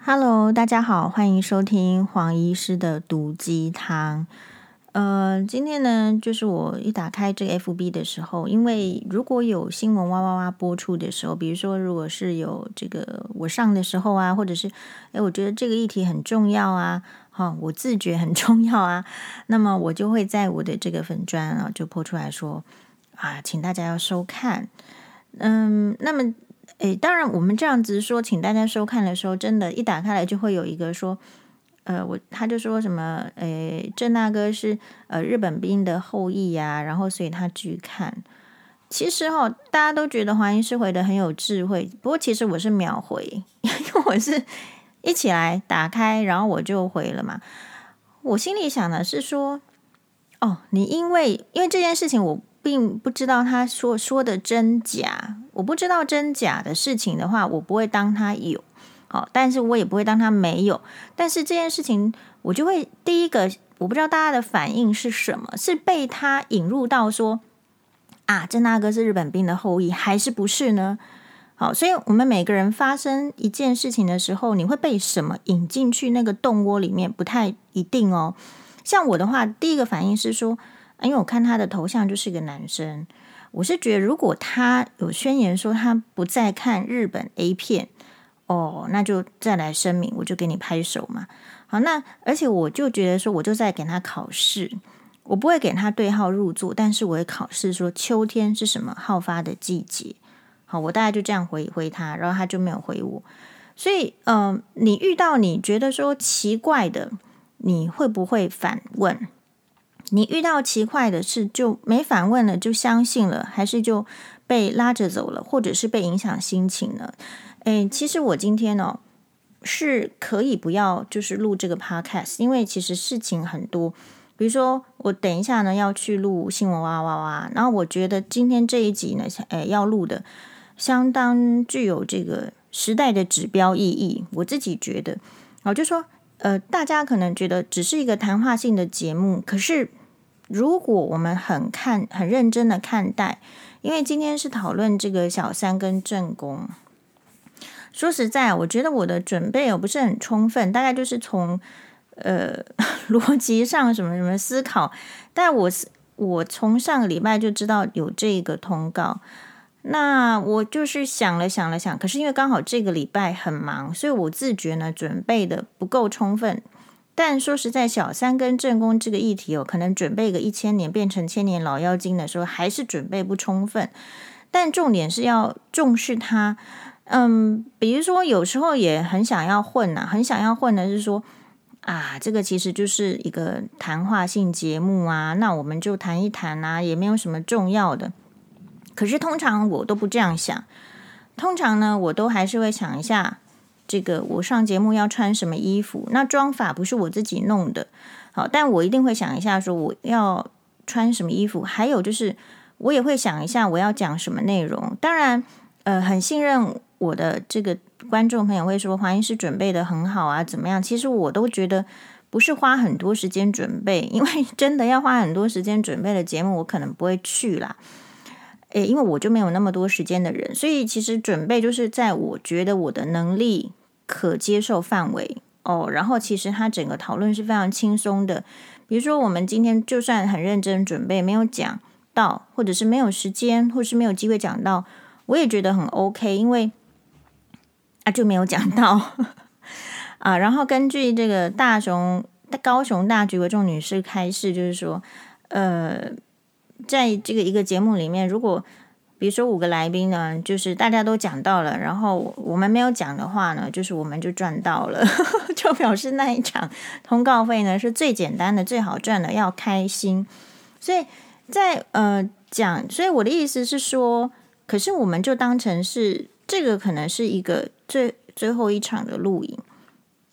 Hello，大家好，欢迎收听黄医师的毒鸡汤。呃，今天呢，就是我一打开这个 FB 的时候，因为如果有新闻哇哇哇播出的时候，比如说如果是有这个我上的时候啊，或者是诶，我觉得这个议题很重要啊，哈，我自觉很重要啊，那么我就会在我的这个粉专啊，就 po 出来说啊，请大家要收看。嗯，那么。诶，当然，我们这样子说，请大家收看的时候，真的，一打开来就会有一个说，呃，我他就说什么，诶，郑大哥是呃日本兵的后裔呀，然后所以他去看。其实哈、哦，大家都觉得华英师回的很有智慧，不过其实我是秒回，因为我是一起来打开，然后我就回了嘛。我心里想的是说，哦，你因为因为这件事情我。并不知道他说说的真假，我不知道真假的事情的话，我不会当他有，好，但是我也不会当他没有。但是这件事情，我就会第一个，我不知道大家的反应是什么，是被他引入到说啊，郑大哥是日本兵的后裔，还是不是呢？好，所以我们每个人发生一件事情的时候，你会被什么引进去那个洞窝里面，不太一定哦。像我的话，第一个反应是说。因为我看他的头像就是一个男生，我是觉得如果他有宣言说他不再看日本 A 片，哦，那就再来声明，我就给你拍手嘛。好，那而且我就觉得说，我就在给他考试，我不会给他对号入座，但是我会考试说秋天是什么好发的季节。好，我大概就这样回回他，然后他就没有回我。所以，嗯、你遇到你觉得说奇怪的，你会不会反问？你遇到奇怪的事就没反问了，就相信了，还是就被拉着走了，或者是被影响心情呢？诶，其实我今天哦是可以不要就是录这个 podcast，因为其实事情很多。比如说我等一下呢要去录新闻哇哇哇，然后我觉得今天这一集呢，诶要录的相当具有这个时代的指标意义。我自己觉得，我就说呃，大家可能觉得只是一个谈话性的节目，可是。如果我们很看很认真的看待，因为今天是讨论这个小三跟正宫。说实在，我觉得我的准备也不是很充分，大概就是从呃 逻辑上什么什么思考。但我我从上个礼拜就知道有这个通告，那我就是想了想了想，可是因为刚好这个礼拜很忙，所以我自觉呢准备的不够充分。但说实在，小三跟正宫这个议题哦，可能准备个一千年变成千年老妖精的时候，还是准备不充分。但重点是要重视它。嗯，比如说有时候也很想要混呐、很想要混的是说啊，这个其实就是一个谈话性节目啊，那我们就谈一谈啊，也没有什么重要的。可是通常我都不这样想，通常呢，我都还是会想一下。这个我上节目要穿什么衣服？那妆法不是我自己弄的，好，但我一定会想一下，说我要穿什么衣服。还有就是，我也会想一下我要讲什么内容。当然，呃，很信任我的这个观众朋友会说黄医师准备得很好啊，怎么样？其实我都觉得不是花很多时间准备，因为 真的要花很多时间准备的节目，我可能不会去啦。诶，因为我就没有那么多时间的人，所以其实准备就是在我觉得我的能力。可接受范围哦，然后其实他整个讨论是非常轻松的。比如说，我们今天就算很认真准备，没有讲到，或者是没有时间，或是没有机会讲到，我也觉得很 OK，因为啊就没有讲到 啊。然后根据这个大雄高雄大橘为众女士开示，就是说，呃，在这个一个节目里面，如果比如说五个来宾呢，就是大家都讲到了，然后我们没有讲的话呢，就是我们就赚到了，就表示那一场通告费呢是最简单的、最好赚的，要开心。所以在呃讲，所以我的意思是说，可是我们就当成是这个可能是一个最最后一场的录影，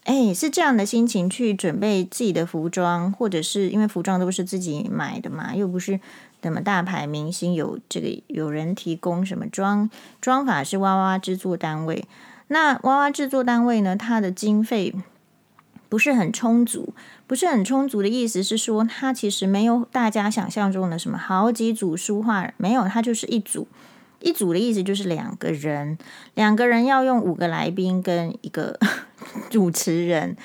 哎，是这样的心情去准备自己的服装，或者是因为服装都是自己买的嘛，又不是。什么大牌明星有这个有人提供什么妆妆法是哇哇制作单位，那哇哇制作单位呢，它的经费不是很充足，不是很充足的意思是说，它其实没有大家想象中的什么好几组书画，没有，它就是一组，一组的意思就是两个人，两个人要用五个来宾跟一个 主持人，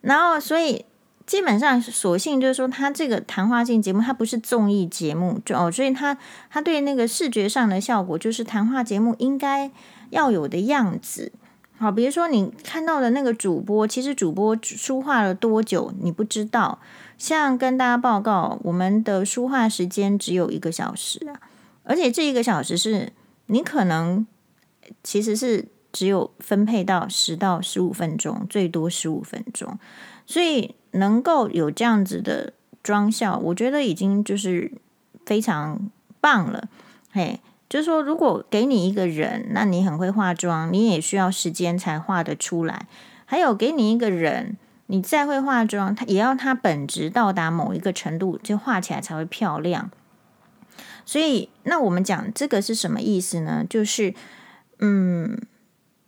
然后所以基本上索性就是说，他这个谈话性节目，它不是综艺节目，就哦，所以他他对那个视觉上的效果，就是谈话节目应该要有的样子。好，比如说你看到的那个主播，其实主播说话了多久，你不知道。像跟大家报告，我们的说话时间只有一个小时啊，而且这一个小时是你可能其实是只有分配到十到十五分钟，最多十五分钟，所以能够有这样子的妆效，我觉得已经就是非常棒了，嘿。就是说，如果给你一个人，那你很会化妆，你也需要时间才画得出来。还有，给你一个人，你再会化妆，他也要他本质到达某一个程度，就画起来才会漂亮。所以，那我们讲这个是什么意思呢？就是，嗯，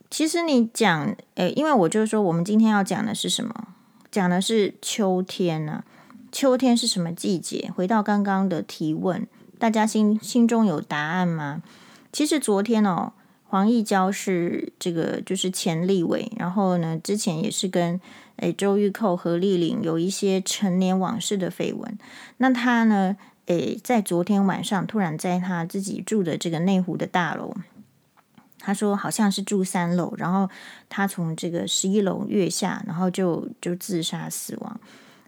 其实你讲，诶，因为我就是说，我们今天要讲的是什么？讲的是秋天呢、秋天是什么季节？回到刚刚的提问。大家心心中有答案吗？其实昨天哦，黄义交是这个就是前立委，然后呢，之前也是跟诶周玉蔻、何丽玲有一些陈年往事的绯闻。那他呢，诶，在昨天晚上突然在他自己住的这个内湖的大楼，他说好像是住三楼，然后他从这个十一楼跃下，然后就就自杀死亡。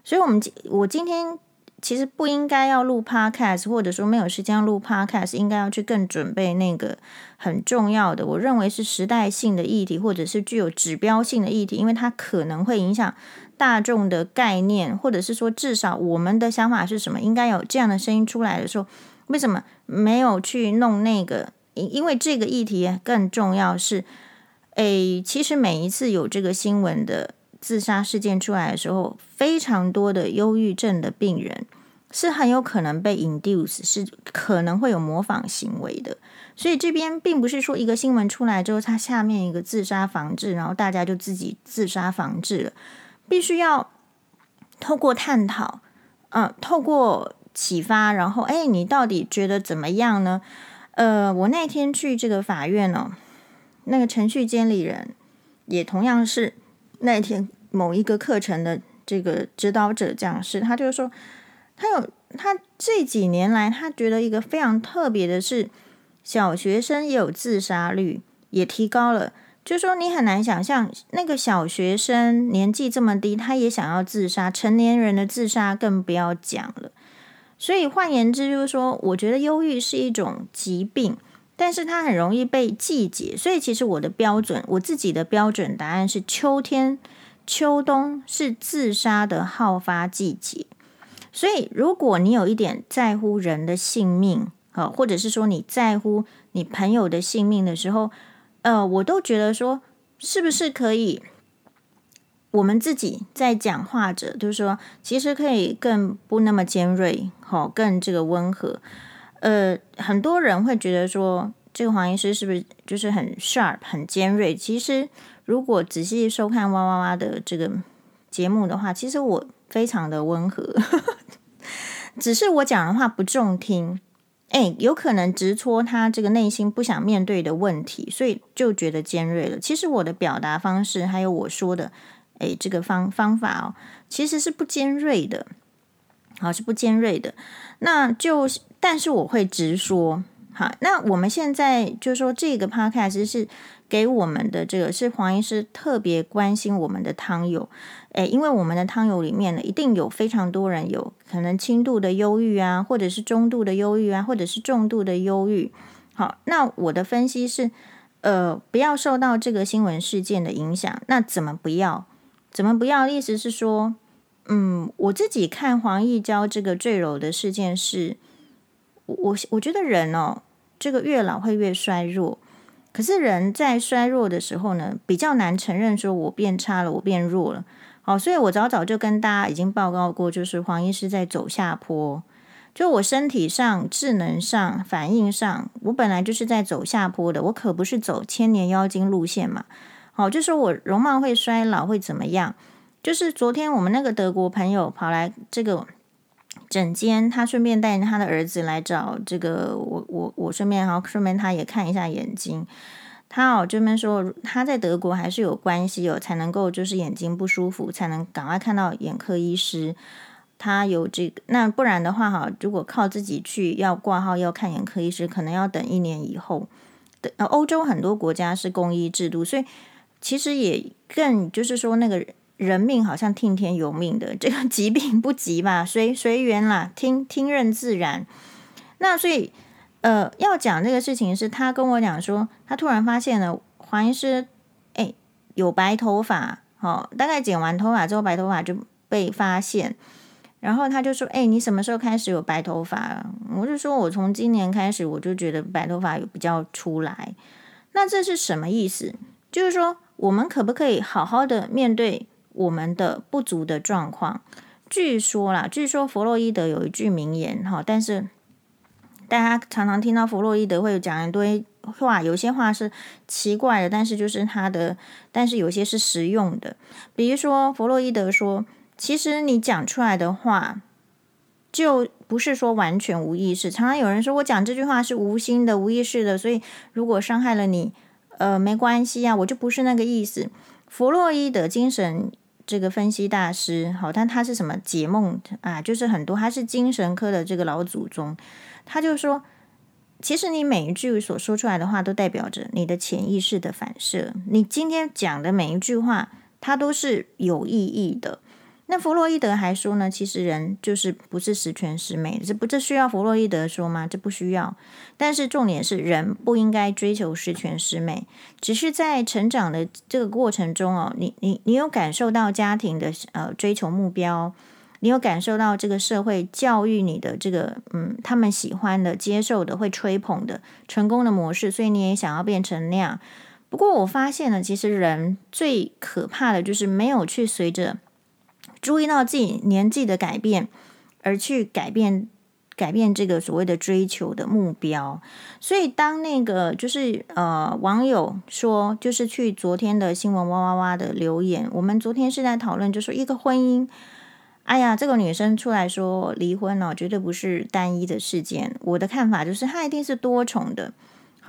所以，我们今我今天。其实不应该要录 podcast，或者说没有时间录 podcast，应该要去更准备那个很重要的，我认为是时代性的议题，或者是具有指标性的议题，因为它可能会影响大众的概念，或者是说至少我们的想法是什么，应该有这样的声音出来的时候，为什么没有去弄那个？因因为这个议题更重要是，诶，其实每一次有这个新闻的。自杀事件出来的时候，非常多的忧郁症的病人是很有可能被 induce，是可能会有模仿行为的。所以这边并不是说一个新闻出来之后，它下面一个自杀防治，然后大家就自己自杀防治了。必须要透过探讨，嗯，透过启发，然后，哎，你到底觉得怎么样呢？呃，我那天去这个法院哦，那个程序监理人也同样是。那天某一个课程的这个指导者讲师，他就是说，他有他这几年来，他觉得一个非常特别的是，小学生也有自杀率也提高了。就说你很难想象，那个小学生年纪这么低，他也想要自杀，成年人的自杀更不要讲了。所以换言之，就是说，我觉得忧郁是一种疾病。但是它很容易被季节，所以其实我的标准，我自己的标准答案是秋天、秋冬是自杀的好发季节。所以如果你有一点在乎人的性命，啊，或者是说你在乎你朋友的性命的时候，呃，我都觉得说，是不是可以，我们自己在讲话者，就是说，其实可以更不那么尖锐，好，更这个温和。呃，很多人会觉得说，这个黄医师是不是就是很 sharp、很尖锐？其实，如果仔细收看哇哇哇的这个节目的话，其实我非常的温和，只是我讲的话不中听，哎，有可能直戳他这个内心不想面对的问题，所以就觉得尖锐了。其实我的表达方式，还有我说的，哎，这个方方法哦，其实是不尖锐的，好，是不尖锐的，那就。但是我会直说，好，那我们现在就说这个 podcast 是给我们的这个是黄医师特别关心我们的汤友，诶，因为我们的汤友里面呢，一定有非常多人有可能轻度的忧郁啊，或者是中度的忧郁啊，或者是重度的忧郁。好，那我的分析是，呃，不要受到这个新闻事件的影响。那怎么不要？怎么不要？意思是说，嗯，我自己看黄义娇这个坠楼的事件是。我我觉得人哦，这个越老会越衰弱。可是人在衰弱的时候呢，比较难承认说我变差了，我变弱了。好，所以我早早就跟大家已经报告过，就是黄医师在走下坡。就我身体上、智能上、反应上，我本来就是在走下坡的。我可不是走千年妖精路线嘛。哦，就是我容貌会衰老会怎么样？就是昨天我们那个德国朋友跑来这个。诊间，他顺便带他的儿子来找这个我，我我顺便，然后顺便他也看一下眼睛。他哦这边说他在德国还是有关系哦，才能够就是眼睛不舒服，才能赶快看到眼科医师。他有这个，那不然的话哈，如果靠自己去要挂号要看眼科医师，可能要等一年以后。的呃，欧洲很多国家是公医制度，所以其实也更就是说那个人命好像听天由命的，这个 疾病不急吧，随随缘啦，听听任自然。那所以。呃，要讲这个事情是他跟我讲说，他突然发现了黄医师，哎，有白头发，哦，大概剪完头发之后，白头发就被发现，然后他就说，哎，你什么时候开始有白头发？我就说我从今年开始，我就觉得白头发有比较出来。那这是什么意思？就是说，我们可不可以好好的面对我们的不足的状况？据说啦，据说弗洛伊德有一句名言，哈，但是。大家常常听到弗洛伊德会讲一堆话，有些话是奇怪的，但是就是他的，但是有些是实用的。比如说，弗洛伊德说，其实你讲出来的话，就不是说完全无意识。常常有人说我讲这句话是无心的、无意识的，所以如果伤害了你，呃，没关系啊，我就不是那个意思。弗洛伊德精神这个分析大师，好，但他是什么解梦啊？就是很多，他是精神科的这个老祖宗。他就说，其实你每一句所说出来的话，都代表着你的潜意识的反射。你今天讲的每一句话，它都是有意义的。那弗洛伊德还说呢，其实人就是不是十全十美，这不这需要弗洛伊德说吗？这不需要。但是重点是，人不应该追求十全十美，只是在成长的这个过程中哦，你你你有感受到家庭的呃追求目标。你有感受到这个社会教育你的这个，嗯，他们喜欢的、接受的、会吹捧的成功的模式，所以你也想要变成那样。不过我发现呢，其实人最可怕的就是没有去随着注意到自己年纪的改变而去改变改变这个所谓的追求的目标。所以当那个就是呃网友说，就是去昨天的新闻哇哇哇的留言，我们昨天是在讨论，就说一个婚姻。哎呀，这个女生出来说离婚哦，绝对不是单一的事件。我的看法就是，她一定是多重的。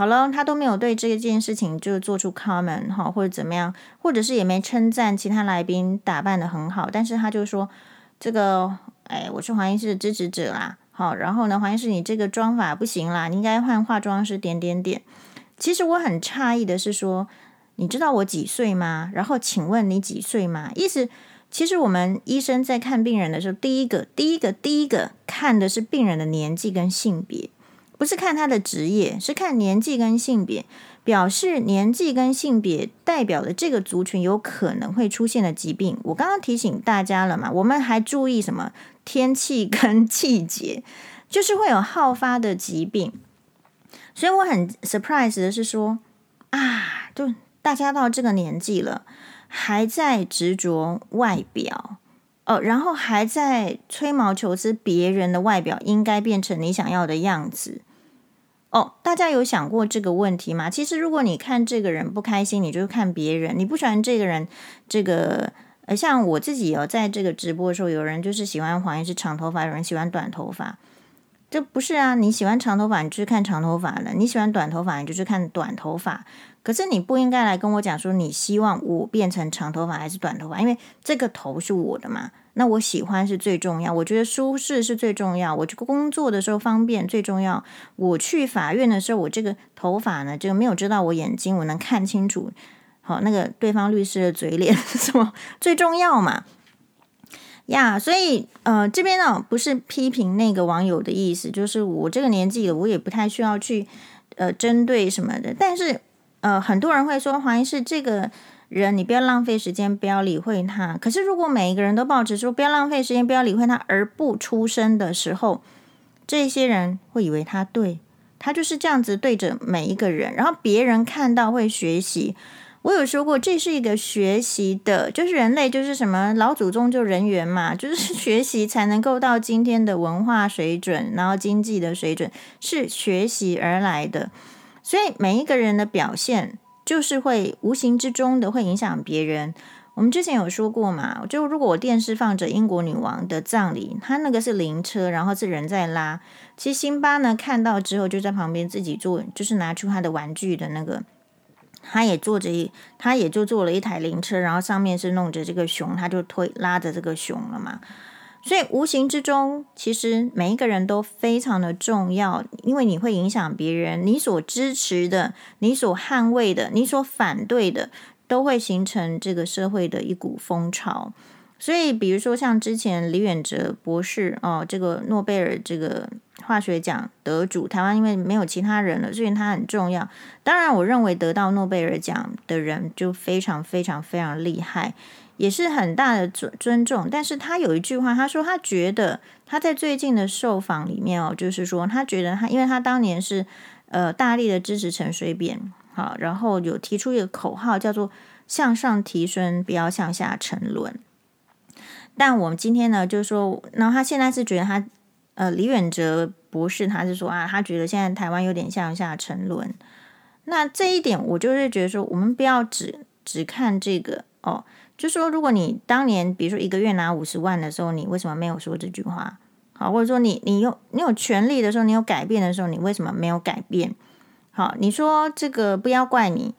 好了，他都没有对这件事情就做出 comment 哈，或者怎么样，或者是也没称赞其他来宾打扮的很好，但是他就说这个，哎，我是黄医师的支持者啦。好，然后呢，黄医师你这个妆法不行啦，你应该换化妆师点点点。其实我很诧异的是说，你知道我几岁吗？然后请问你几岁吗？意思。其实我们医生在看病人的时候，第一个、第一个、第一个看的是病人的年纪跟性别，不是看他的职业，是看年纪跟性别，表示年纪跟性别代表的这个族群有可能会出现的疾病。我刚刚提醒大家了嘛，我们还注意什么？天气跟季节，就是会有好发的疾病。所以我很 surprise 的是说，啊，就大家到这个年纪了。还在执着外表，哦，然后还在吹毛求疵，别人的外表应该变成你想要的样子，哦，大家有想过这个问题吗？其实，如果你看这个人不开心，你就看别人；你不喜欢这个人，这个呃，像我自己有在这个直播的时候，有人就是喜欢黄医师长头发，有人喜欢短头发，这不是啊？你喜欢长头发，你就去看长头发的；你喜欢短头发，你就去看短头发。可是你不应该来跟我讲说你希望我变成长头发还是短头发，因为这个头是我的嘛。那我喜欢是最重要，我觉得舒适是最重要，我这个工作的时候方便最重要。我去法院的时候，我这个头发呢，就没有遮到我眼睛，我能看清楚。好，那个对方律师的嘴脸是 什么最重要嘛？呀，所以呃，这边呢不是批评那个网友的意思，就是我这个年纪了，我也不太需要去呃针对什么的，但是。呃，很多人会说黄医师这个人，你不要浪费时间，不要理会他。可是如果每一个人都抱着说不要浪费时间，不要理会他而不出声的时候，这些人会以为他对，他就是这样子对着每一个人，然后别人看到会学习。我有说过，这是一个学习的，就是人类就是什么老祖宗就人缘嘛，就是 学习才能够到今天的文化水准，然后经济的水准是学习而来的。所以每一个人的表现，就是会无形之中的会影响别人。我们之前有说过嘛，就如果我电视放着英国女王的葬礼，他那个是灵车，然后是人在拉。其实辛巴呢看到之后，就在旁边自己做，就是拿出他的玩具的那个他也坐着一，他也就坐了一台灵车，然后上面是弄着这个熊，他就推拉着这个熊了嘛。所以无形之中，其实每一个人都非常的重要，因为你会影响别人，你所支持的、你所捍卫的、你所反对的，都会形成这个社会的一股风潮。所以，比如说像之前李远哲博士哦，这个诺贝尔这个化学奖得主，台湾因为没有其他人了，所以他很重要。当然，我认为得到诺贝尔奖的人就非常非常非常厉害。也是很大的尊尊重，但是他有一句话，他说他觉得他在最近的受访里面哦，就是说他觉得他，因为他当年是呃大力的支持陈水扁，好，然后有提出一个口号叫做向上提升，不要向下沉沦。但我们今天呢，就是说，那他现在是觉得他呃李远哲博士，他是说啊，他觉得现在台湾有点向下沉沦。那这一点，我就是觉得说，我们不要只只看这个哦。就说，如果你当年比如说一个月拿五十万的时候，你为什么没有说这句话？好，或者说你你有你有权利的时候，你有改变的时候，你为什么没有改变？好，你说这个不要怪你，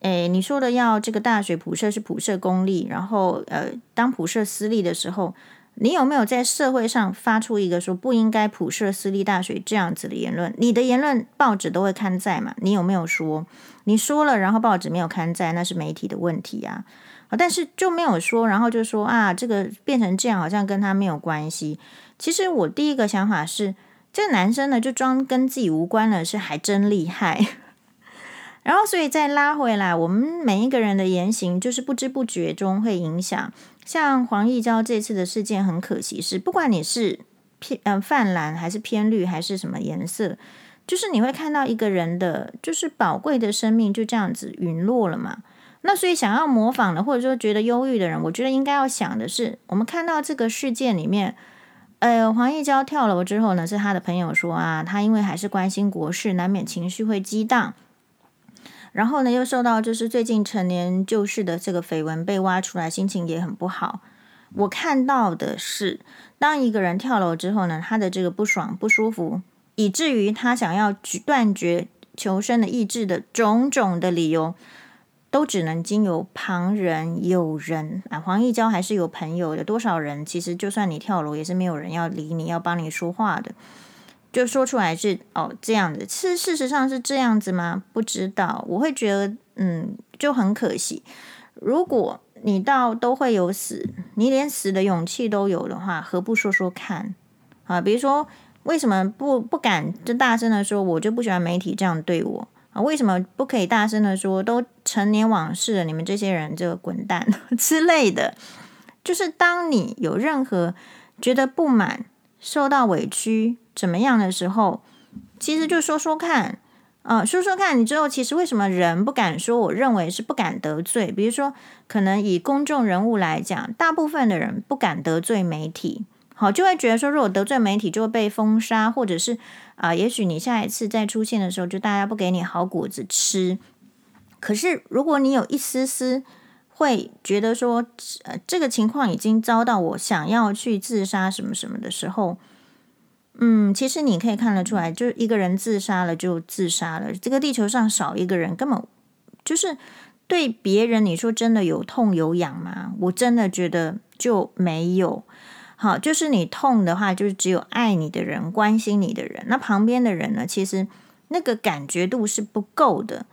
诶，你说的要这个大学普设是普设公立，然后呃，当普设私立的时候，你有没有在社会上发出一个说不应该普设私立大学这样子的言论？你的言论报纸都会刊载嘛？你有没有说？你说了，然后报纸没有刊载，那是媒体的问题啊。但是就没有说，然后就说啊，这个变成这样，好像跟他没有关系。其实我第一个想法是，这个男生呢，就装跟自己无关了，是还真厉害。然后，所以再拉回来，我们每一个人的言行，就是不知不觉中会影响。像黄义娇这次的事件，很可惜是，不管你是偏嗯泛蓝还是偏绿还是什么颜色，就是你会看到一个人的，就是宝贵的生命就这样子陨落了嘛。那所以想要模仿的，或者说觉得忧郁的人，我觉得应该要想的是，我们看到这个事件里面，呃，黄义娇跳楼之后呢，是他的朋友说啊，他因为还是关心国事，难免情绪会激荡，然后呢，又受到就是最近陈年旧事的这个绯闻被挖出来，心情也很不好。我看到的是，当一个人跳楼之后呢，他的这个不爽、不舒服，以至于他想要断绝求生的意志的种种的理由。都只能经由旁人、友人啊，黄义交还是有朋友的。多少人其实就算你跳楼，也是没有人要理你，要帮你说话的。就说出来是哦这样子，是事实上是这样子吗？不知道。我会觉得嗯，就很可惜。如果你到都会有死，你连死的勇气都有的话，何不说说看啊？比如说为什么不不敢就大声的说，我就不喜欢媒体这样对我。啊，为什么不可以大声的说？都陈年往事了，你们这些人就滚蛋 之类的。就是当你有任何觉得不满、受到委屈怎么样的时候，其实就说说看，啊、说说看你之后，其实为什么人不敢说？我认为是不敢得罪。比如说，可能以公众人物来讲，大部分的人不敢得罪媒体。好，就会觉得说，如果得罪媒体就会被封杀，或者是啊、也许你下一次再出现的时候，就大家不给你好果子吃。可是，如果你有一丝丝会觉得说，呃，这个情况已经遭到我想要去自杀什么什么的时候，嗯，其实你可以看得出来，就是一个人自杀了就自杀了，这个地球上少一个人，根本就是对别人你说真的有痛有痒吗？我真的觉得就没有。好，就是你痛的话，就是只有爱你的人、关心你的人，那旁边的人呢？其实那个感觉度是不够的。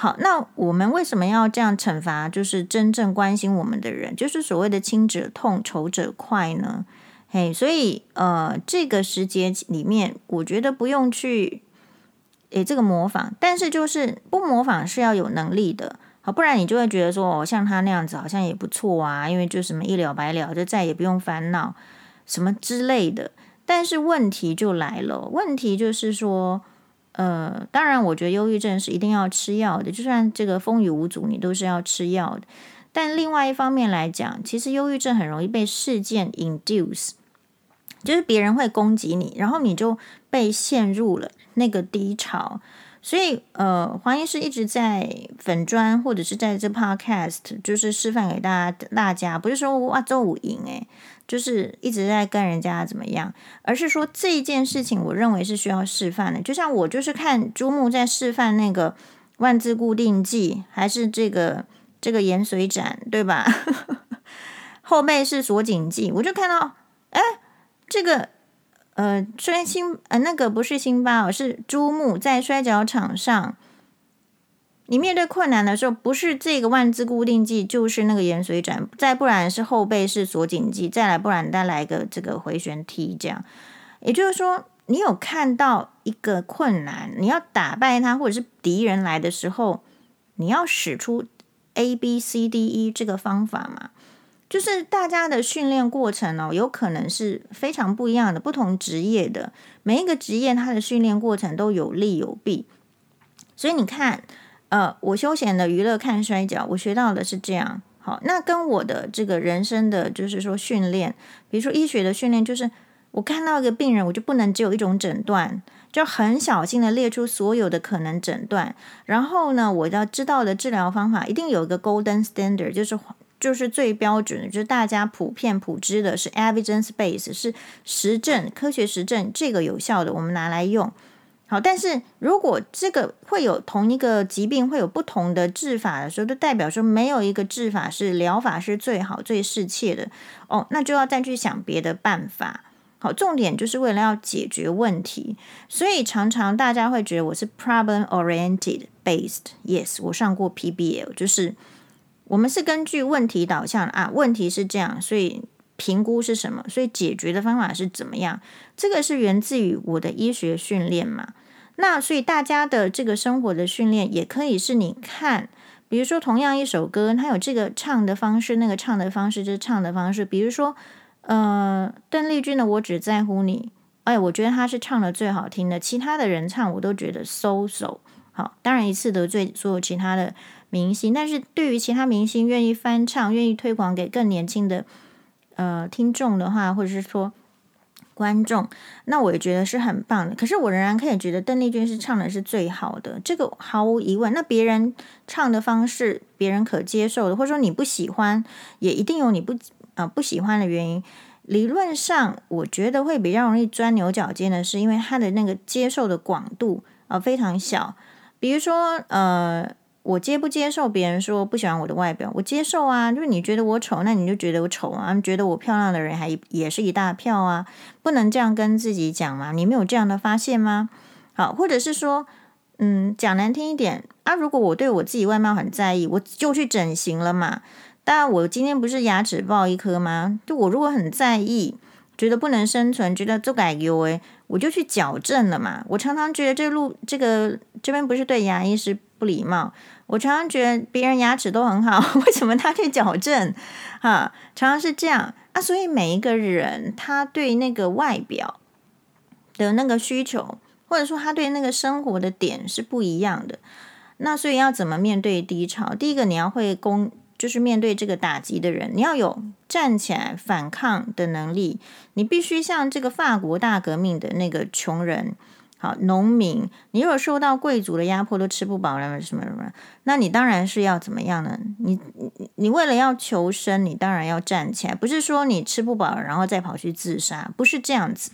好，那我们为什么要这样惩罚？就是真正关心我们的人，就是所谓的亲者痛，仇者快呢？嘿，所以呃，这个时节里面，我觉得不用去诶这个模仿，但是就是不模仿是要有能力的。好，不然你就会觉得说，哦，像他那样子好像也不错啊，因为就什么一了百了，就再也不用烦恼什么之类的。但是问题就来了，问题就是说，呃，当然我觉得忧郁症是一定要吃药的，就算这个风雨无阻，你都是要吃药的。但另外一方面来讲，其实忧郁症很容易被事件 induce，就是别人会攻击你，然后你就被陷入了那个低潮。所以，呃，黄医师一直在粉砖或者是在这 podcast，就是示范给大家，大家不是说哇周五赢诶，就是一直在跟人家怎么样，而是说这一件事情，我认为是需要示范的。就像我就是看珠穆在示范那个万字固定剂，还是这个这个盐水斩，对吧？后背是锁紧剂，我就看到，哎，这个呃，摔辛呃，那个不是辛巴哦，是猪木在摔角场上。你面对困难的时候，不是这个万字固定技，就是那个盐水斩，再不然是后背式锁紧技，再来不然再来一个这个回旋踢，这样。也就是说，你有看到一个困难，你要打败他，或者是敌人来的时候，你要使出 A B C D E 这个方法嘛？就是大家的训练过程哦，有可能是非常不一样的，不同职业的每一个职业，它的训练过程都有利有弊，所以你看。呃，我休闲的娱乐看摔跤，我学到的是这样。好，那跟我的这个人生的就是说训练，比如说医学的训练，就是我看到一个病人，我就不能只有一种诊断，就很小心的列出所有的可能诊断。然后呢，我要知道的治疗方法一定有一个 golden standard，就是就是最标准的，就是大家普遍普知的是 evidence base，是实证科学实证，这个有效的，我们拿来用。好，但是如果这个会有同一个疾病会有不同的治法的时候，就代表说没有一个治法是疗法是最好最适切的哦，那就要再去想别的办法。好，重点就是为了要解决问题，所以常常大家会觉得我是 problem oriented based。Yes，我上过 PBL，就是我们是根据问题导向啊，问题是这样，所以评估是什么，所以解决的方法是怎么样。这个是源自于我的医学训练嘛。那所以大家的这个生活的训练也可以是你看，比如说同样一首歌，它有这个唱的方式，那个唱的方式就是唱的方式。比如说，呃，邓丽君的《我只在乎你》，哎，我觉得她是唱的最好听的，其他的人唱我都觉得 so so。好，当然一次得罪所有其他的明星，但是对于其他明星愿意翻唱、愿意推广给更年轻的呃听众的话，或者是说。观众，那我也觉得是很棒的。可是我仍然可以觉得邓丽君是唱的是最好的，这个毫无疑问。那别人唱的方式，别人可接受的，或者说你不喜欢，也一定有你不啊、呃、不喜欢的原因。理论上，我觉得会比较容易钻牛角尖的是，因为他的那个接受的广度啊、呃、非常小。比如说，呃。我接不接受别人说不喜欢我的外表？我接受啊，就是你觉得我丑，那你就觉得我丑啊。觉得我漂亮的人还也是一大票啊，不能这样跟自己讲嘛？你没有这样的发现吗？好，或者是说，嗯，讲难听一点啊，如果我对我自己外貌很在意，我就去整形了嘛。但，我今天不是牙齿爆一颗吗？就我如果很在意，觉得不能生存，觉得做改优诶，我就去矫正了嘛。我常常觉得这路这个这边不是对牙医是。不礼貌，我常常觉得别人牙齿都很好，为什么他去矫正？哈，常常是这样啊。所以每一个人他对那个外表的那个需求，或者说他对那个生活的点是不一样的。那所以要怎么面对低潮？第一个你要会攻，就是面对这个打击的人，你要有站起来反抗的能力。你必须像这个法国大革命的那个穷人。好，农民，你如果受到贵族的压迫，都吃不饱了，什么什么，那你当然是要怎么样呢？你你你为了要求生，你当然要站起来，不是说你吃不饱然后再跑去自杀，不是这样子。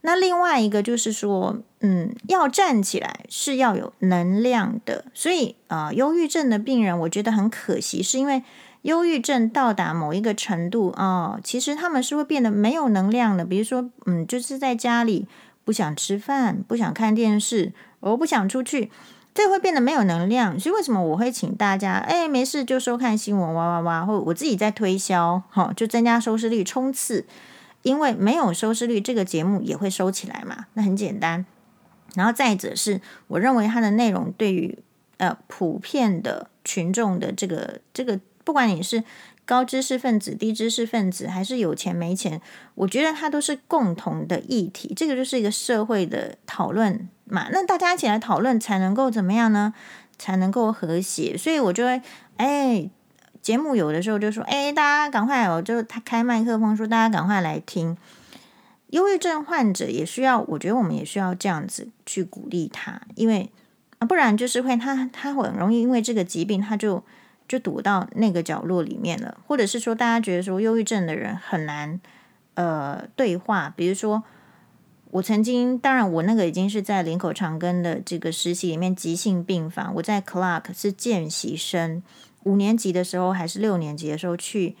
那另外一个就是说，嗯，要站起来是要有能量的。所以啊，忧郁症的病人，我觉得很可惜，是因为忧郁症到达某一个程度啊，哦，其实他们是会变得没有能量的。比如说，嗯，就是在家里。不想吃饭，不想看电视，我不想出去，这会变得没有能量。所以为什么我会请大家，哎，没事就收看新闻，哇哇哇，或我自己在推销，哈，就增加收视率冲刺。因为没有收视率，这个节目也会收起来嘛，那很简单。然后再者是，我认为它的内容对于呃普遍的群众的这个这个，不管你是。高知识分子、低知识分子，还是有钱没钱，我觉得它都是共同的议题。这个就是一个社会的讨论嘛。那大家一起来讨论，才能够怎么样呢？才能够和谐。所以我就会，哎，节目有的时候就说，哎，大家赶快哦，就他开麦克风说，大家赶快来听。忧郁症患者也需要，我觉得我们也需要这样子去鼓励他，因为啊，不然就是会他他很容易因为这个疾病他就。就躲到那个角落里面了，或者是说，大家觉得说忧郁症的人很难呃对话。比如说，我曾经，当然我那个已经是在林口长庚的这个实习里面急性病房，我在 Clark 是见习生，五年级的时候还是六年级的时候去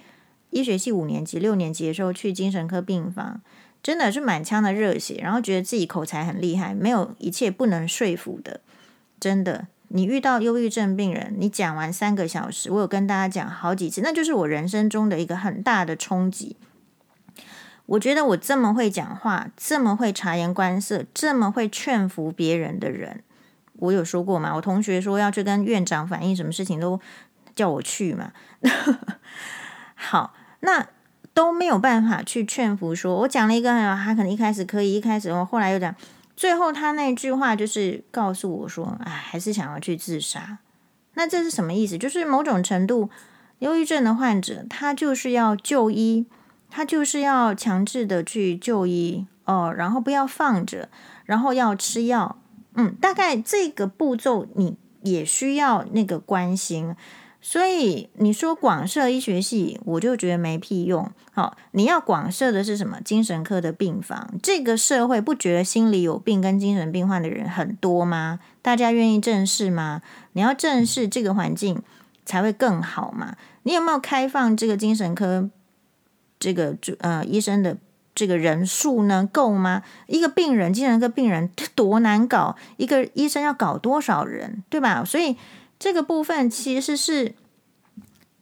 医学系五年级六年级的时候去精神科病房，真的是满腔的热血，然后觉得自己口才很厉害，没有一切不能说服的，真的。你遇到忧郁症病人，你讲完三个小时，我有跟大家讲好几次，那就是我人生中的一个很大的冲击。我觉得我这么会讲话，这么会察言观色，这么会劝服别人的人，我有说过吗？我同学说要去跟院长反映什么事情，都叫我去嘛。好，那都没有办法去劝服说。我讲了一个，他可能一开始可以，一开始我后来又讲，最后他那句话就是告诉我说：“哎，还是想要去自杀。”那这是什么意思？就是某种程度，忧郁症的患者他就是要就医。他就是要强制的去就医哦，然后不要放着，然后要吃药，嗯，大概这个步骤你也需要那个关心。所以你说广设医学系，我就觉得没屁用。好，你要广设的是什么？精神科的病房。这个社会不觉得心里有病跟精神病患的人很多吗？大家愿意正视吗？你要正视这个环境才会更好嘛。你有没有开放这个精神科？这个呃医生的这个人数呢，够吗？一个病人，精神科病人多难搞，一个医生要搞多少人，对吧？所以这个部分其实是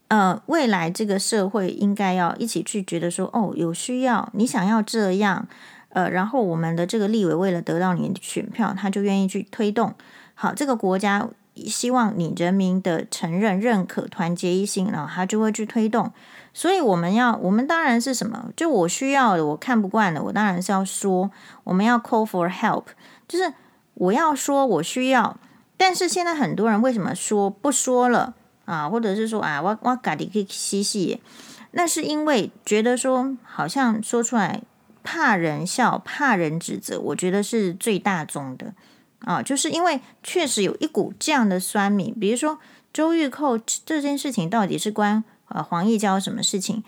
呃未来这个社会应该要一起去觉得说，哦，有需要，你想要这样，呃，然后我们的这个立委为了得到你的选票，他就愿意去推动。好，这个国家希望你人民的承认、认可、团结一心，然后他就会去推动。所以我们要，我们当然是什么？就我需要的，我看不惯的，我当然是要说，我们要 call for help，就是我要说我需要。但是现在很多人为什么说不说了啊？或者是说啊，我我家里可以嬉戏，那是因为觉得说好像说出来怕人笑，怕人指责。我觉得是最大宗的啊，就是因为确实有一股这样的酸民，比如说周玉蔻这件事情到底是关。呃，黄义交什么事情？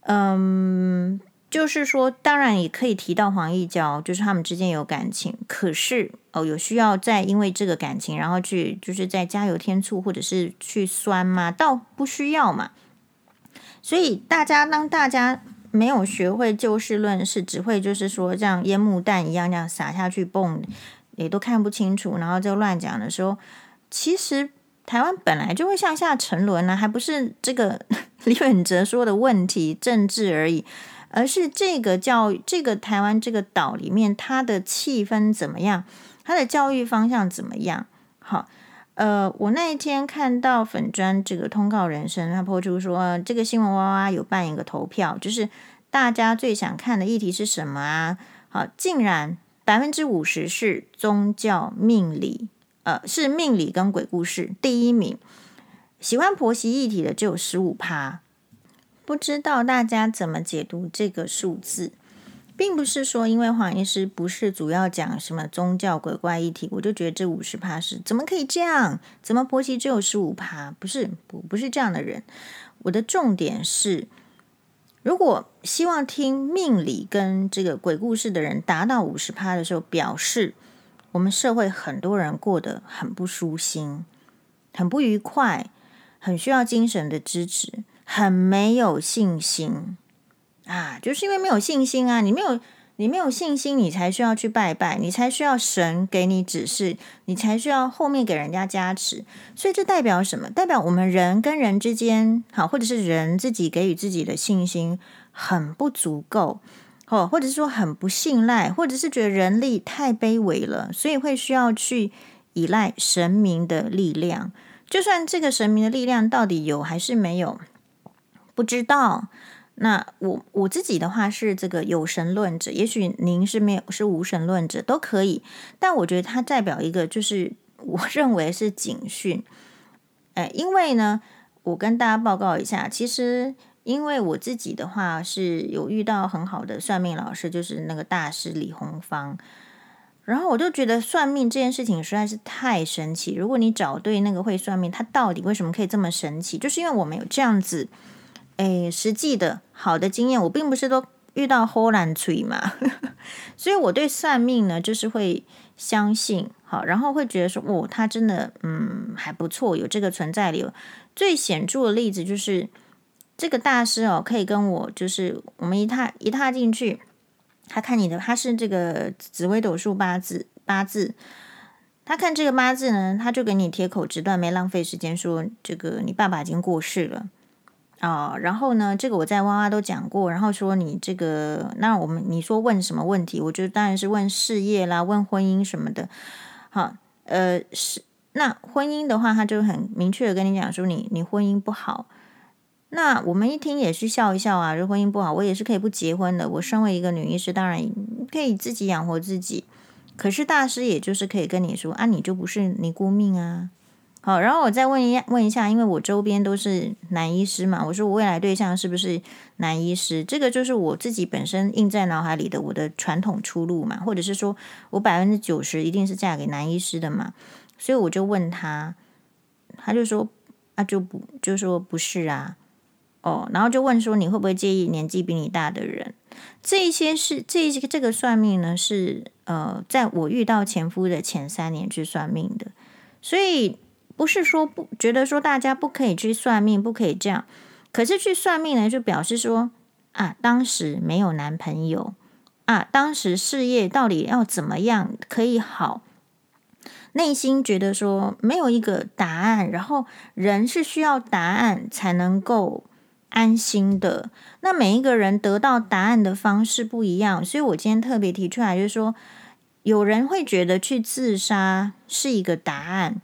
嗯，就是说，当然也可以提到黄义交，就是他们之间有感情。可是哦，有需要再因为这个感情，然后去就是再加油添醋，或者是去酸吗？倒不需要嘛。所以大家当大家没有学会就事论事，只会就是说这样烟幕弹一样这样撒下去，蹦也都看不清楚，然后就乱讲的时候，其实。台湾本来就会向下沉沦呢，还不是这个 李远哲说的问题政治而已，而是这个教育，这个台湾这个岛里面，它的气氛怎么样，它的教育方向怎么样？好，呃，我那一天看到粉专这个通告人生，他抛出说，这个新闻哇哇有办一个投票，就是大家最想看的议题是什么啊？好，竟然百分之五十是宗教命理。呃，是命理跟鬼故事第一名，喜欢婆媳议题的只有十五趴，不知道大家怎么解读这个数字，并不是说因为黄医师不是主要讲什么宗教鬼怪议题，我就觉得这五十趴是怎么可以这样？怎么婆媳只有十五趴？不是，不不是这样的人。我的重点是，如果希望听命理跟这个鬼故事的人达到五十趴的时候，表示。我们社会很多人过得很不舒心，很不愉快，很需要精神的支持，很没有信心啊！就是因为没有信心啊，你没有你没有信心，你才需要去拜拜，你才需要神给你指示，你才需要后面给人家加持。所以这代表什么？代表我们人跟人之间，好，或者是人自己给予自己的信心很不足够。哦，或者是说很不信赖，或者是觉得人力太卑微了，所以会需要去依赖神明的力量。就算这个神明的力量到底有还是没有，不知道。那我我自己的话是这个有神论者，也许您是没有是无神论者都可以。但我觉得它代表一个，就是我 认为是警讯。哎，因为呢，我跟大家报告一下，其实。因为我自己的话是有遇到很好的算命老师，就是那个大师李红芳，然后我就觉得算命这件事情实在是太神奇。如果你找对那个会算命，他到底为什么可以这么神奇？就是因为我们有这样子，诶，实际的好的经验。我并不是都遇到好烂嘴嘛，所以我对算命呢，就是会相信，好，然后会觉得说，哦，他真的，嗯，还不错，有这个存在理由。最显著的例子就是这个大师哦，可以跟我，就是我们一踏一踏进去，他看你的，他是这个紫微斗数八字八字。他看这个八字呢，他就给你铁口直断，没浪费时间说这个你爸爸已经过世了啊、哦。然后呢，这个我在哇哇都讲过。然后说你这个，那我们你说问什么问题？我觉得当然是问事业啦，问婚姻什么的。好，呃，是那婚姻的话，他就很明确的跟你讲说你你婚姻不好。那我们一听也是笑一笑啊，说婚姻不好，我也是可以不结婚的。我身为一个女医师，当然可以自己养活自己。可是大师也就是可以跟你说啊，你就不是尼姑命啊。好，然后我再问一下，问一下，因为我周边都是男医师嘛，我说我未来对象是不是男医师？这个就是我自己本身印在脑海里的我的传统出路嘛，或者是说我百分之九十一定是嫁给男医师的嘛，所以我就问他，他就说啊，就不就说不是啊，哦，然后就问说你会不会介意年纪比你大的人？这一些是这一些这个算命呢是。呃，在我遇到前夫的前三年去算命的，所以不是说不觉得说大家不可以去算命，不可以这样。可是去算命呢，就表示说啊，当时没有男朋友啊，当时事业到底要怎么样可以好，内心觉得说没有一个答案，然后人是需要答案才能够。安心的，那每一个人得到答案的方式不一样，所以我今天特别提出来，就是说，有人会觉得去自杀是一个答案，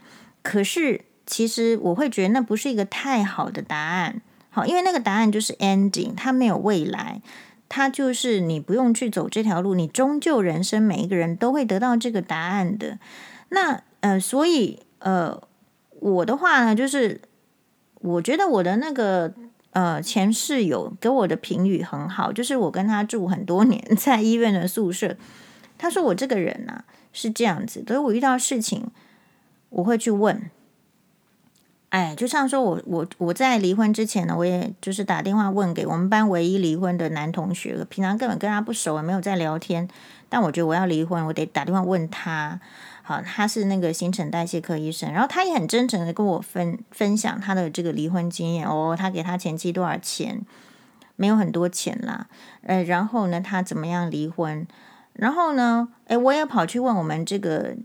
可是其实我会觉得那不是一个太好的答案。好，因为那个答案就是 ending，它没有未来，它就是你不用去走这条路，你终究人生每一个人都会得到这个答案的。那呃，所以呃，我的话呢，就是我觉得我的那个。呃，前室友给我的评语很好，就是我跟他住很多年，在医院的宿舍。他说我这个人呢、是这样子，所以我遇到事情我会去问。哎，就像说我我我在离婚之前呢，我也就是打电话问给我们班唯一离婚的男同学，平常根本跟他不熟，也没有在聊天，但我觉得我要离婚，我得打电话问他。好，他是那个新陈代谢科医生，然后他也很真诚的跟我分分享他的这个离婚经验哦，他给他前妻多少钱？没有很多钱啦，呃，然后呢，他怎么样离婚？然后呢，哎，我也跑去问我们这个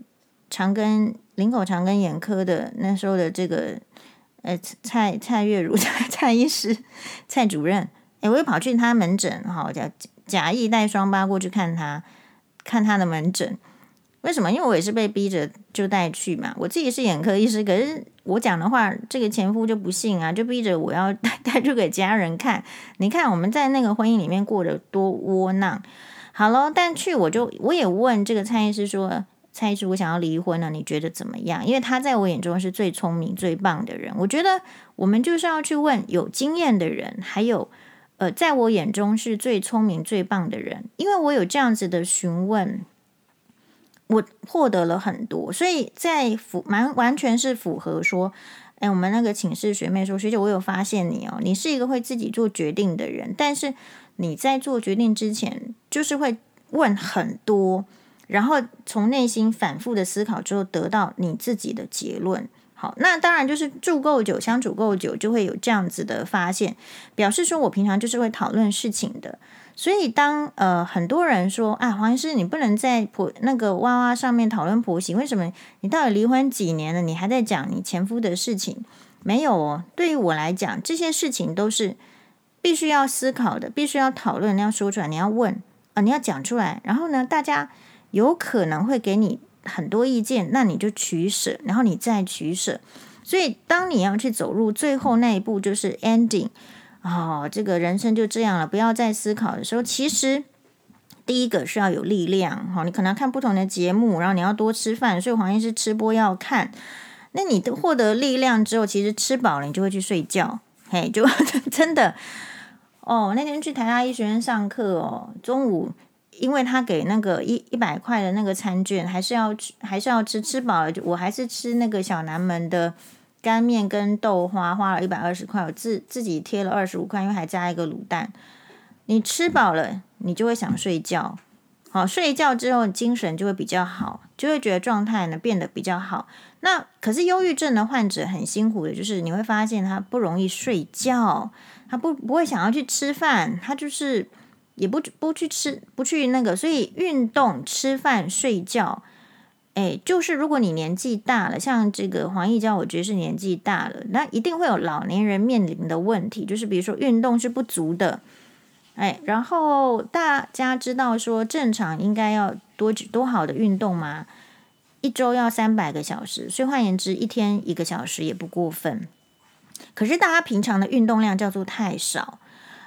长庚林口长庚眼科的那时候的这个呃蔡蔡月如 蔡蔡医师蔡主任，诶，我也跑去他门诊，好，假假意带双八过去看他看他的门诊。为什么？因为我也是被逼着就带去嘛。我自己是眼科医师，可是我讲的话，这个前夫就不信啊，就逼着我要 带带去给家人看。你看我们在那个婚姻里面过得多窝囊。好了，但去我就我也问这个蔡医师说：“蔡医师，我想要离婚了，你觉得怎么样？”因为他在我眼中是最聪明、最棒的人。我觉得我们就是要去问有经验的人，还有呃，在我眼中是最聪明、最棒的人，因为我有这样子的询问。我获得了很多，所以在符蛮完全是符合说，哎，我们那个寝室学妹说，学姐，我有发现你哦，你是一个会自己做决定的人，但是你在做决定之前，就是会问很多，然后从内心反复的思考之后，得到你自己的结论。好，那当然就是住够久，相处够久，就会有这样子的发现，表示说我平常就是会讨论事情的。所以当呃很多人说啊，黄医师，你不能在婆那个哇哇上面讨论婆媳，为什么？你到底离婚几年了，你还在讲你前夫的事情？没有哦，对于我来讲，这些事情都是必须要思考的，必须要讨论，你要说出来，你要问啊、你要讲出来。然后呢，大家有可能会给你很多意见，那你就取舍，然后你再取舍。所以当你要去走入最后那一步，就是 ending。哦，这个人生就这样了，不要再思考的时候，其实第一个是要有力量。哈、哦，你可能要看不同的节目，然后你要多吃饭，所以黄医师吃播要看。那你获得力量之后，其实吃饱了，你就会去睡觉。嘿，就真的哦。那天去台大医学院上课哦，中午因为他给那个一一百块的那个餐券，还是要吃，还是要吃，吃饱了，我还是吃那个小南门的。干面跟豆花花了一百二十块，我自自己贴了二十五块，因为还加一个卤蛋。你吃饱了，你就会想睡觉。好，睡觉之后精神就会比较好，就会觉得状态呢变得比较好。那可是忧郁症的患者很辛苦的，就是你会发现他不容易睡觉，他不不会想要去吃饭，他就是也不不去吃，不去那个，所以运动、吃饭、睡觉。哎，就是如果你年纪大了，像这个黄义娇，我觉得是年纪大了，那一定会有老年人面临的问题，就是比如说运动是不足的，哎，然后大家知道说正常应该要多久多好的运动吗？一周要三百个小时，所以换言之，一天一个小时也不过分。可是大家平常的运动量叫做太少。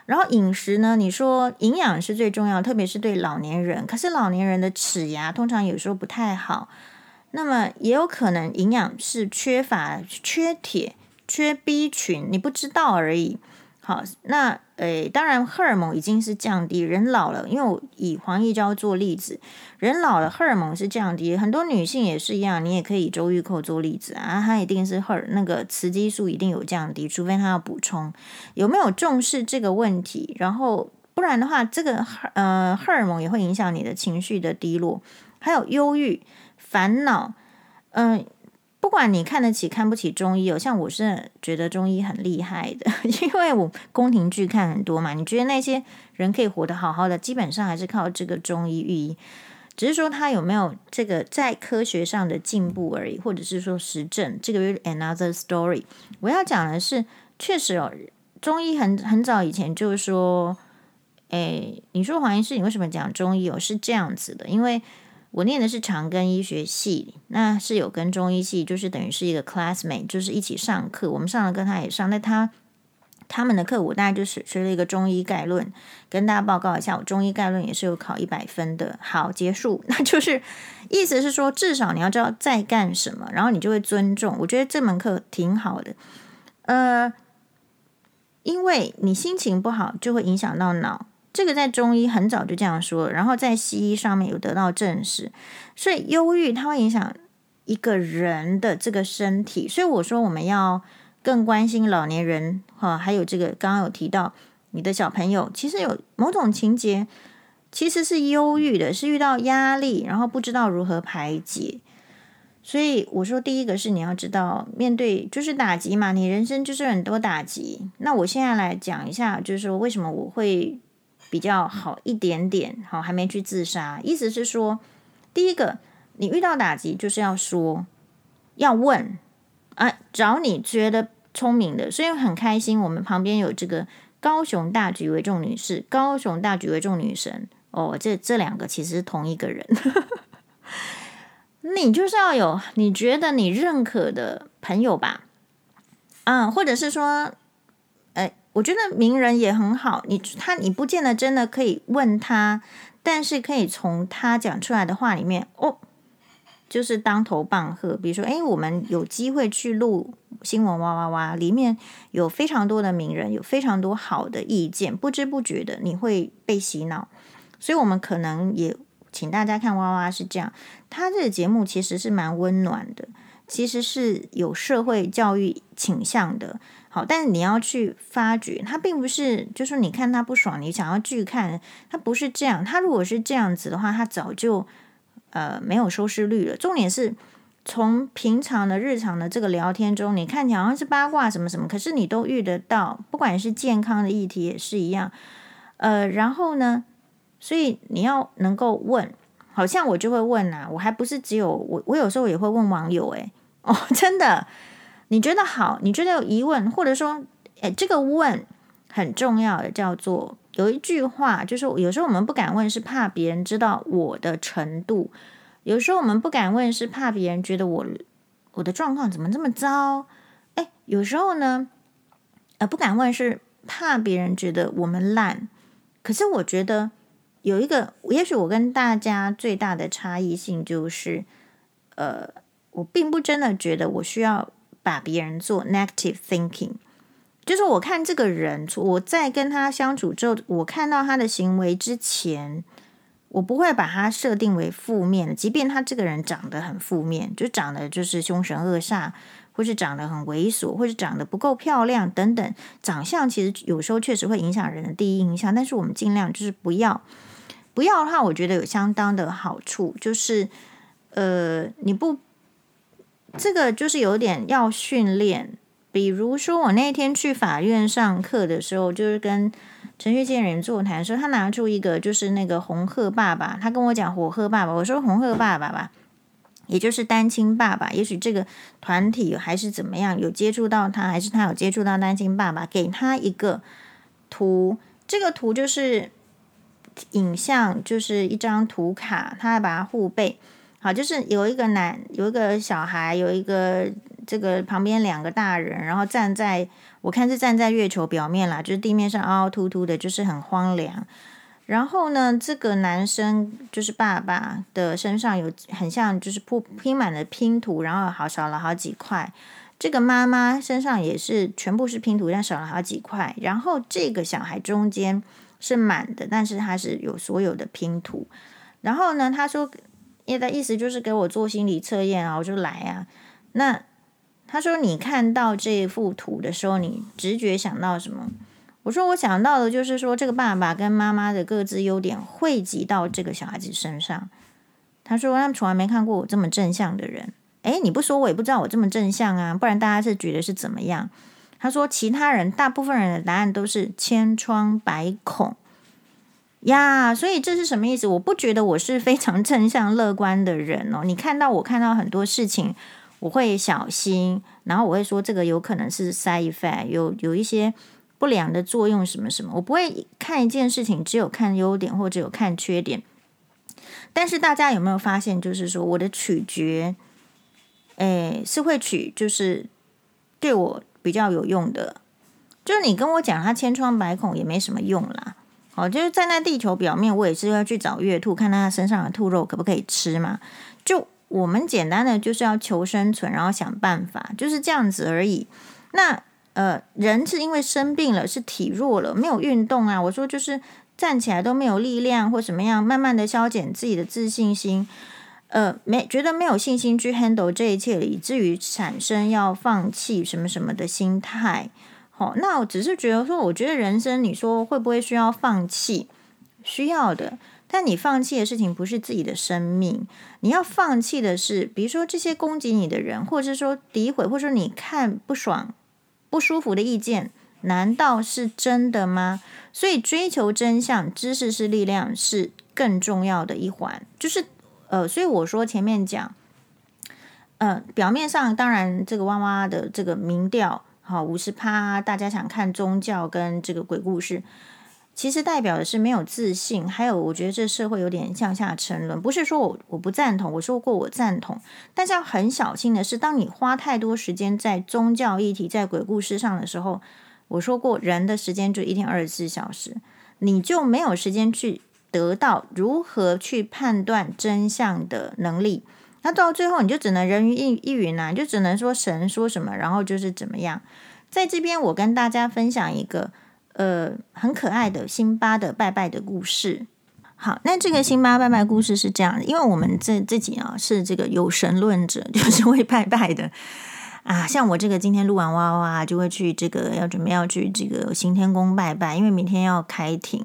然后饮食呢？你说营养是最重要，特别是对老年人。可是老年人的齿牙通常有时候不太好，那么也有可能营养是缺乏，缺铁、缺 B 群，你不知道而已。好，那诶，当然荷尔蒙已经是降低，人老了，因为我以黄义娇做例子，人老了荷尔蒙是降低，很多女性也是一样，你也可以以周玉蔻做例子啊，她一定是荷尔那个雌激素一定有降低，除非她要补充，有没有重视这个问题？然后不然的话，这个荷呃荷尔蒙也会影响你的情绪的低落，还有忧郁、烦恼，嗯、不管你看得起看不起中医哦，像我是觉得中医很厉害的，因为我宫廷剧看很多嘛。你觉得那些人可以活得好好的，基本上还是靠这个中医寓医，只是说他有没有这个在科学上的进步而已，或者是说实证，这个是 another story。我要讲的是，确实哦，中医很很早以前就是说，诶，你说黄医师，你为什么讲中医哦？是这样子的，因为。我念的是长庚医学系，那是有跟中医系，就是等于是一个 classmate，就是一起上课。我们上了课，他也上。那他他们的课，我大概就是学了一个中医概论，跟大家报告一下。我中医概论也是有考一百分的。好，结束。那就是意思是说，至少你要知道在干什么，然后你就会尊重。我觉得这门课挺好的。呃，因为你心情不好，就会影响到脑。这个在中医很早就这样说，然后在西医上面有得到证实，所以忧郁它会影响一个人的这个身体，所以我说我们要更关心老年人哈，还有这个刚刚有提到你的小朋友，其实有某种情节其实是忧郁的，是遇到压力，然后不知道如何排解，所以我说第一个是你要知道面对就是打击嘛，你人生就是很多打击，那我现在来讲一下，就是说为什么我会。比较好一点点，好，还没去自杀。意思是说，第一个，你遇到打击就是要说，要问啊，找你觉得聪明的。所以很开心，我们旁边有这个高雄大局为重女士，高雄大局为重女神哦，这这两个其实是同一个人。你就是要有你觉得你认可的朋友吧，啊，或者是说。我觉得名人也很好，你他你不见得真的可以问他，但是可以从他讲出来的话里面，哦，就是当头棒喝。比如说，诶，我们有机会去录新闻哇哇哇，里面有非常多的名人，有非常多好的意见，不知不觉的你会被洗脑。所以，我们可能也请大家看哇哇是这样，他这个节目其实是蛮温暖的，其实是有社会教育倾向的。但是你要去发掘，他并不是，就是你看他不爽，你想要拒看，他不是这样。他如果是这样子的话，他早就呃没有收视率了。重点是从平常的日常的这个聊天中，你看起来好像是八卦什么什么，可是你都遇得到，不管是健康的议题也是一样。呃，然后呢，所以你要能够问，好像我就会问啊，我还不是只有我，我有时候也会问网友，诶，哦，真的。你觉得好？你觉得有疑问，或者说，诶，这个问很重要的，叫做有一句话，就是有时候我们不敢问，是怕别人知道我的程度；有时候我们不敢问，是怕别人觉得我我的状况怎么这么糟。诶，有时候呢，呃，不敢问是怕别人觉得我们烂。可是我觉得有一个，也许我跟大家最大的差异性就是，呃，我并不真的觉得我需要。把别人做 negative thinking，就是我看这个人，我在跟他相处之后，我看到他的行为之前，我不会把他设定为负面的，即便他这个人长得很负面，就长得就是凶神恶煞，或是长得很猥琐，或是长得不够漂亮等等，长相其实有时候确实会影响人的第一印象，但是我们尽量就是不要。不要的话，我觉得有相当的好处，就是呃，你不这个就是有点要训练。比如说，我那天去法院上课的时候，就是跟程序监人座谈的时候，他拿出一个就是那个红鹤爸爸，他跟我讲火鹤爸爸，我说红鹤爸爸吧，也就是单亲爸爸，也许这个团体还是怎么样，有接触到他，还是他有接触到单亲爸爸，给他一个图，这个图就是影像，就是一张图卡，他还把它护背，好，就是有一个男，有一个小孩，有一个。这个旁边两个大人，然后站在我看是站在月球表面啦，就是地面上凹凹凸凸的，就是很荒凉。然后呢，这个男生就是爸爸的身上有很像就是铺拼满了拼图，然后好少了好几块。这个妈妈身上也是全部是拼图，但少了好几块。然后这个小孩中间是满的，但是他是有所有的拼图。然后呢，他说，他的意思就是给我做心理测验啊，我就来啊，那。他说：“你看到这幅图的时候，你直觉想到什么？”我说：“我想到的就是说，这个爸爸跟妈妈的各自优点汇集到这个小孩子身上。”他说：“他们从来没看过我这么正向的人。”诶，你不说我也不知道我这么正向啊，不然大家是觉得是怎么样？他说：“其他人，大部分人的答案都是千疮百孔呀，所以这是什么意思？我不觉得我是非常 正向乐观的人哦。你看到我看到很多事情。”我会小心，然后我会说这个有可能是 side effect，有有一些不良的作用什么什么。我不会看一件事情只有看优点或者有看缺点。但是大家有没有发现，就是说我的取决，诶，是会取就是对我比较有用的。就是你跟我讲他千疮百孔也没什么用啦。哦，就是站在地球表面，我也是要去找月兔，看他身上的兔肉可不可以吃嘛？就。我们简单的就是要求生存，然后想办法，就是这样子而已。那呃，人是因为生病了，是体弱了，没有运动啊。我说就是站起来都没有力量或什么样，慢慢的消减自己的自信心，呃，没觉得没有信心去 handle 这一切，以至于产生要放弃什么什么的心态。好，那我只是觉得说，我觉得人生，你说会不会需要放弃？需要的。但你放弃的事情不是自己的生命，你要放弃的是，比如说这些攻击你的人，或者是说诋毁，或者说你看不爽、不舒服的意见，难道是真的吗？所以追求真相，知识是力量，是更重要的一环。就是呃，所以我说前面讲，呃，表面上当然这个哇哇的这个民调，好五十趴，大家想看宗教跟这个鬼故事。其实代表的是没有自信，还有我觉得这社会有点向下沉沦。不是说我我不赞同，我说过我赞同，但是要很小心的是，当你花太多时间在宗教议题、在鬼故事上的时候，我说过人的时间就一天二十四小时，你就没有时间去得到如何去判断真相的能力。那到最后你就只能人云亦亦云啊，就只能说神说什么，然后就是怎么样。在这边我跟大家分享一个。呃，很可爱的辛巴的拜拜的故事。好，那这个辛巴拜拜故事是这样的，因为我们这自己啊是这个有神论者，就是会拜拜的啊。像我这个今天录完哇哇，就会去这个要准备要去这个行天宫拜拜，因为明天要开庭。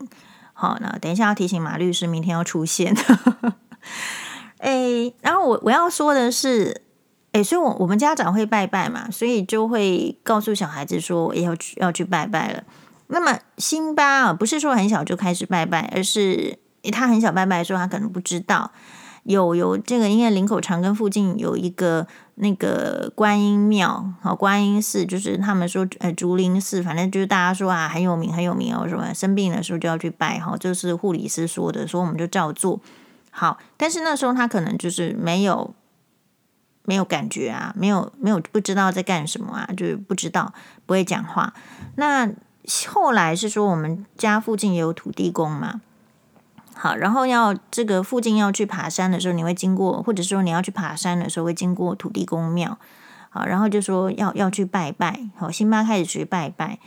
好，那等一下要提醒马律师明天要出现。哎，然后我我要说的是，哎，所以我我们家长会拜拜嘛，所以就会告诉小孩子说要去要去拜拜了。那么辛巴啊，不是说很小就开始拜拜，而是他很小拜拜的时候，他可能不知道有有这个，因为林口长庚附近有一个那个观音庙，好观音寺，就是他们说呃竹林寺，反正就是大家说啊很有名很有名哦，什么生病的时候就要去拜哈，就是护理师说的，说我们就照做好。但是那时候他可能就是没有没有感觉啊，没有没有不知道在干什么啊，就是不知道不会讲话那。后来是说我们家附近也有土地公嘛，好，然后要这个附近要去爬山的时候，你会经过，或者说你要去爬山的时候会经过土地公庙，好，然后就说要要去拜拜，好，辛巴开始学拜拜，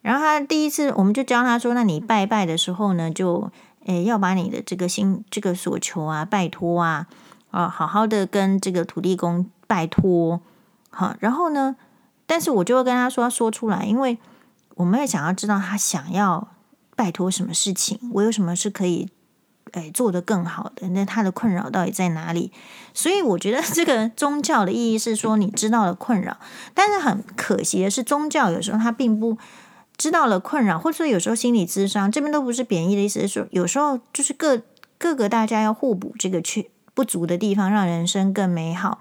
然后他第一次我们就教他说，那你拜拜的时候呢，就诶要把你的这个心这个所求啊，拜托啊，啊，好好的跟这个土地公拜托，好，然后呢，但是我就会跟他说说出来，因为。我们也想要知道他想要拜托什么事情，我有什么是可以诶做得更好的，那他的困扰到底在哪里？所以我觉得这个宗教的意义是说，你知道了困扰，但是很可惜的是，宗教有时候他并不知道了困扰，或者说有时候心理咨商这边都不是贬义的意思，是说有时候就是各各个大家要互补这个缺不足的地方，让人生更美好。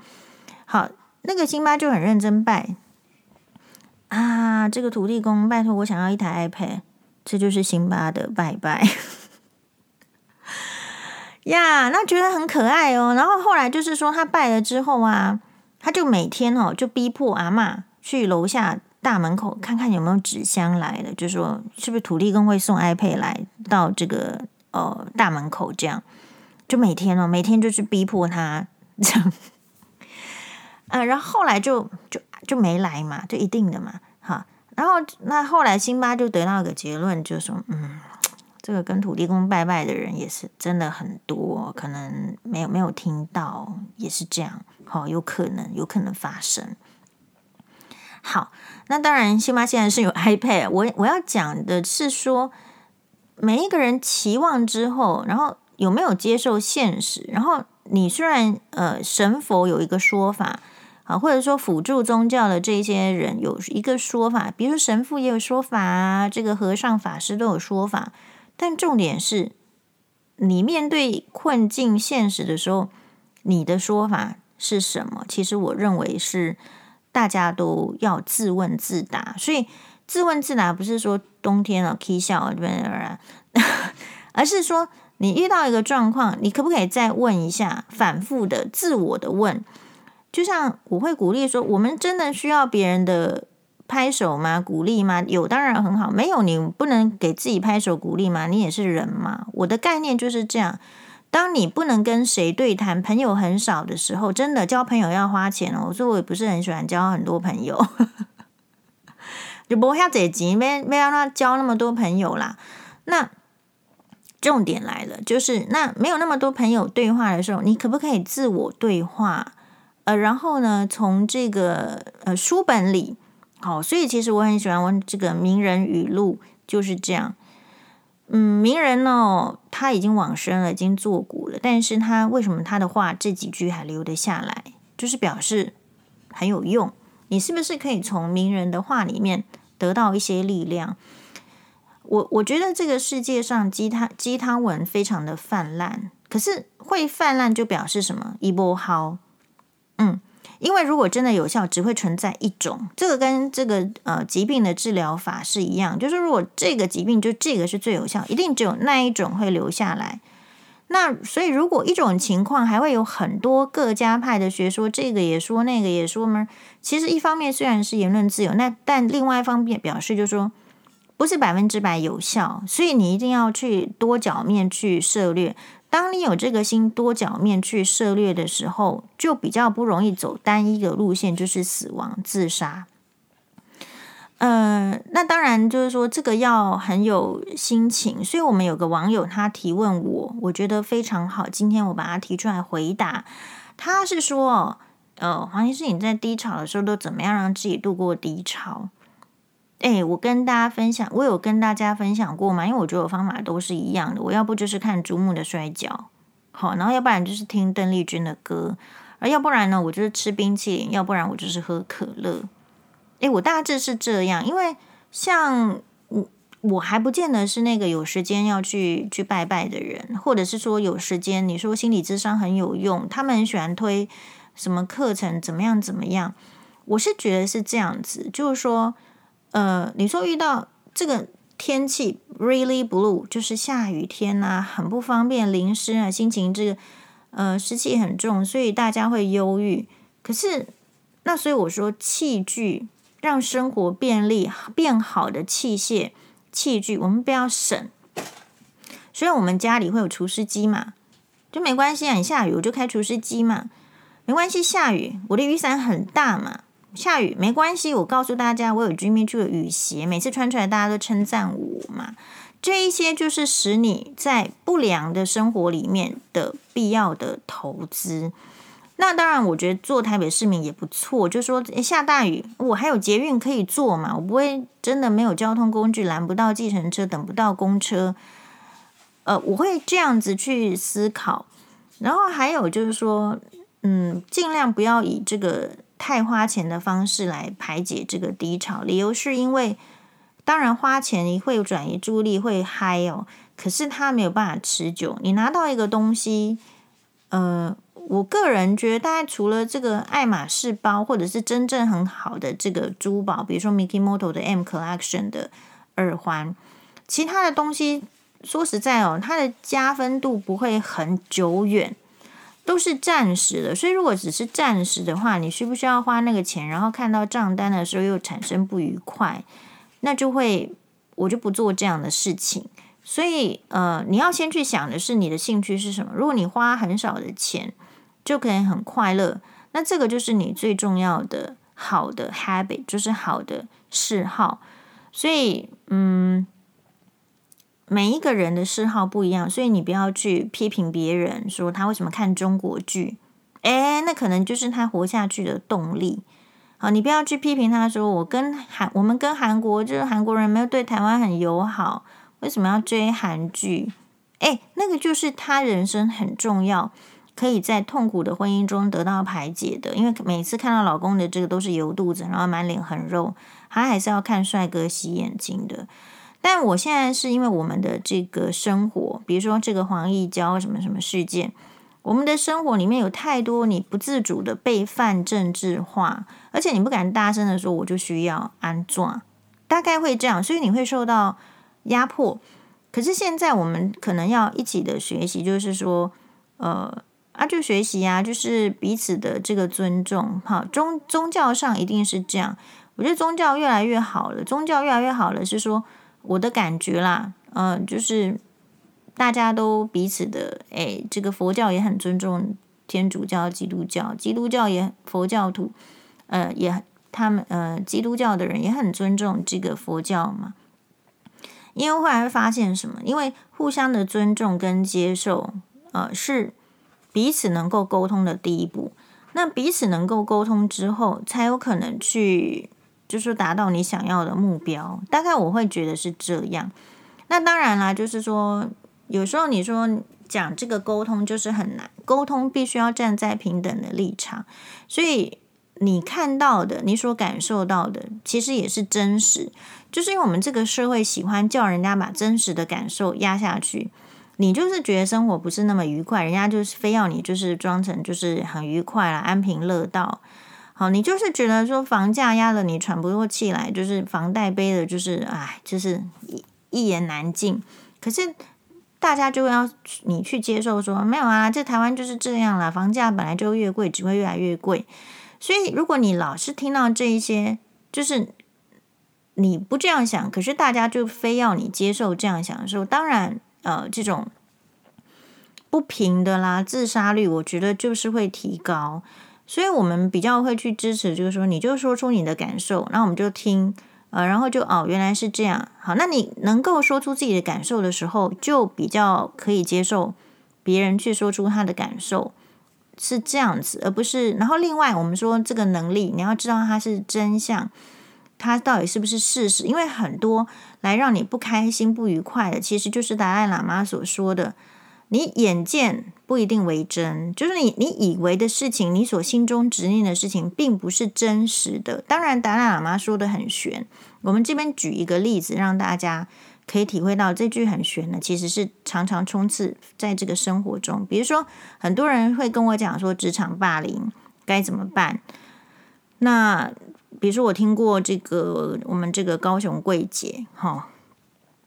好，那个辛巴就很认真拜啊，这个土地公，拜托我想要一台 iPad，这就是辛巴的拜拜。呀那觉得很可爱哦。然后后来就是说，他拜了之后啊，他就每天哦，就逼迫阿嬷去楼下大门口看看有没有纸箱来了，就说是不是土地公会送 iPad 来到这个呃大门口，这样就每天哦，每天就去逼迫他这样。呃，然后后来就就就没来嘛，就一定的嘛，哈。然后那后来辛巴就得到一个结论，就说嗯。这个跟土地公拜拜的人也是真的很多，可能没有没有听到，也是这样，好，有可能有可能发生。好，那当然，辛巴现在是有 iPad，我我要讲的是说，每一个人期望之后，然后有没有接受现实？然后你虽然呃神佛有一个说法啊，或者说辅助宗教的这些人有一个说法，比如说神父也有说法啊，这个和尚法师都有说法。但重点是，你面对困境、现实的时候，你的说法是什么？其实我认为是大家都要自问自答。所以自问自答不是说冬天啊、起笑啊这边啊，而是说你遇到一个状况，你可不可以再问一下，反复的自我的问？就像我会鼓励说，我们真的需要别人的。拍手吗？鼓励吗？有当然很好，没有你不能给自己拍手鼓励吗？你也是人嘛。我的概念就是这样：当你不能跟谁对谈，朋友很少的时候，真的交朋友要花钱哦。我说我也不是很喜欢交很多朋友，就不要这急，没没让他交那么多朋友啦。那重点来了，就是那没有那么多朋友对话的时候，你可不可以自我对话？呃，然后呢，从这个呃书本里。好，所以其实我很喜欢问这个名人语录，就是这样。嗯，名人呢，他已经往生了，已经作古了，但是他为什么他的话这几句还留得下来？就是表示很有用。你是不是可以从名人的话里面得到一些力量？我我觉得这个世界上鸡汤鸡汤文非常的泛滥，可是会泛滥就表示什么？一波好，嗯。因为如果真的有效，只会存在一种。这个跟这个呃疾病的治疗法是一样，就是如果这个疾病就这个是最有效，一定只有那一种会留下来。那所以如果一种情况还会有很多各家派的学说，这个也说那个也说吗？其实一方面虽然是言论自由，那但另外一方面表示就是说不是百分之百有效，所以你一定要去多角面去涉猎。当你有这个心多角面去涉猎的时候，就比较不容易走单一的路线，就是死亡自杀。呃，那当然就是说这个要很有心情。所以我们有个网友他提问我，我觉得非常好。今天我把他提出来回答。他是说，呃，黄医师，你在低潮的时候都怎么样让自己度过低潮？哎，我跟大家分享，我有跟大家分享过吗？因为我觉得我方法都是一样的。我要不就是看珠穆的摔跤，好，然后要不然就是听邓丽君的歌，而要不然呢，我就是吃冰淇淋，要不然我就是喝可乐。哎，我大致是这样，因为像我，我还不见得是那个有时间要去去拜拜的人，或者是说有时间，你说心理智商很有用，他们很喜欢推什么课程，怎么样怎么样？我是觉得是这样子，就是说。呃，你说遇到这个天气 really blue，就是下雨天呐、很不方便，淋湿啊，心情这个呃湿气很重，所以大家会忧郁。可是那所以我说器具让生活便利变好的器械器具，我们不要省。虽然我们家里会有除湿机嘛，就没关系啊，你下雨我就开除湿机嘛，没关系，下雨我的雨伞很大嘛。下雨没关系，我告诉大家，我有 Jimmy Choo 的雨鞋，每次穿出来大家都称赞我嘛。这一些就是使你在不良的生活里面的必要的投资。那当然，我觉得做台北市民也不错，就是说下大雨，我还有捷运可以坐嘛，我不会真的没有交通工具，拦不到计程车，等不到公车。呃，我会这样子去思考。然后还有就是说，嗯，尽量不要以这个太花钱的方式来排解这个低潮。理由是因为，当然花钱你会转移注意力，会嗨哦，可是它没有办法持久。你拿到一个东西，呃。我个人觉得，大概除了这个爱马仕包，或者是真正很好的这个珠宝，比如说 Mikimoto 的 M Collection 的耳环，其他的东西，说实在哦，它的加分度不会很久远，都是暂时的。所以，如果只是暂时的话，你需不需要花那个钱？然后看到账单的时候又产生不愉快，那就会我就不做这样的事情。所以，呃，你要先去想的是你的兴趣是什么。如果你花很少的钱，就可以很快乐，那这个就是你最重要的好的 habit，就是好的嗜好。所以，嗯，每一个人的嗜好不一样，所以你不要去批评别人说他为什么看中国剧，诶，那可能就是他活下去的动力。好，你不要去批评他说我跟韩，我们跟韩国就是韩国人没有对台湾很友好，为什么要追韩剧？诶，那个就是他人生很重要。可以在痛苦的婚姻中得到排解的，因为每次看到老公的这个都是油肚子，然后满脸横肉，他还是要看帅哥洗眼睛的。但我现在是因为我们的这个生活，比如说这个黄义交什么什么事件，我们的生活里面有太多你不自主的被泛政治化，而且你不敢大声的说，我就需要安装，大概会这样，所以你会受到压迫。可是现在我们可能要一起的学习，就是说，呃。啊，就学习啊，就是彼此的这个尊重。好，宗宗教上一定是这样。我觉得宗教越来越好了，宗教越来越好了，是说我的感觉啦。嗯、就是大家都彼此的，哎，这个佛教也很尊重天主教、基督教，基督教也佛教徒，呃，也他们呃，基督教的人也很尊重这个佛教嘛。因为后来会发现什么？因为互相的尊重跟接受，呃，是。彼此能够沟通的第一步，那彼此能够沟通之后，才有可能去，就是达到你想要的目标。大概我会觉得是这样。那当然啦，就是说，有时候你说讲这个沟通就是很难，沟通必须要站在平等的立场，所以你看到的，你所感受到的，其实也是真实。就是因为我们这个社会喜欢叫人家把真实的感受压下去。你就是觉得生活不是那么愉快，人家就是非要你就是装成就是很愉快啦，安贫乐道。好，你就是觉得说房价压得你喘不过气来，就是房贷背的，就是哎，就是一一言难尽。可是大家就要你去接受说，没有啊，这台湾就是这样啦，房价本来就越贵，只会越来越贵。所以如果你老是听到这一些，就是你不这样想，可是大家就非要你接受这样想的时候，当然。呃，这种不平的啦，自杀率，我觉得就是会提高，所以我们比较会去支持，就是说，你就说出你的感受，那我们就听，呃，然后就哦，原来是这样，好，那你能够说出自己的感受的时候，就比较可以接受别人去说出他的感受，是这样子，而不是，然后另外我们说这个能力，你要知道它是真相。它到底是不是事实？因为很多来让你不开心、不愉快的，其实就是达赖喇嘛所说的：“你眼见不一定为真，就是你你以为的事情，你所心中执念的事情，并不是真实的。”当然，达赖喇嘛说的很玄。我们这边举一个例子，让大家可以体会到这句很玄的，其实是常常充斥在这个生活中。比如说，很多人会跟我讲说，职场霸凌该怎么办？那比如说，我听过这个我们这个高雄柜姐，哈，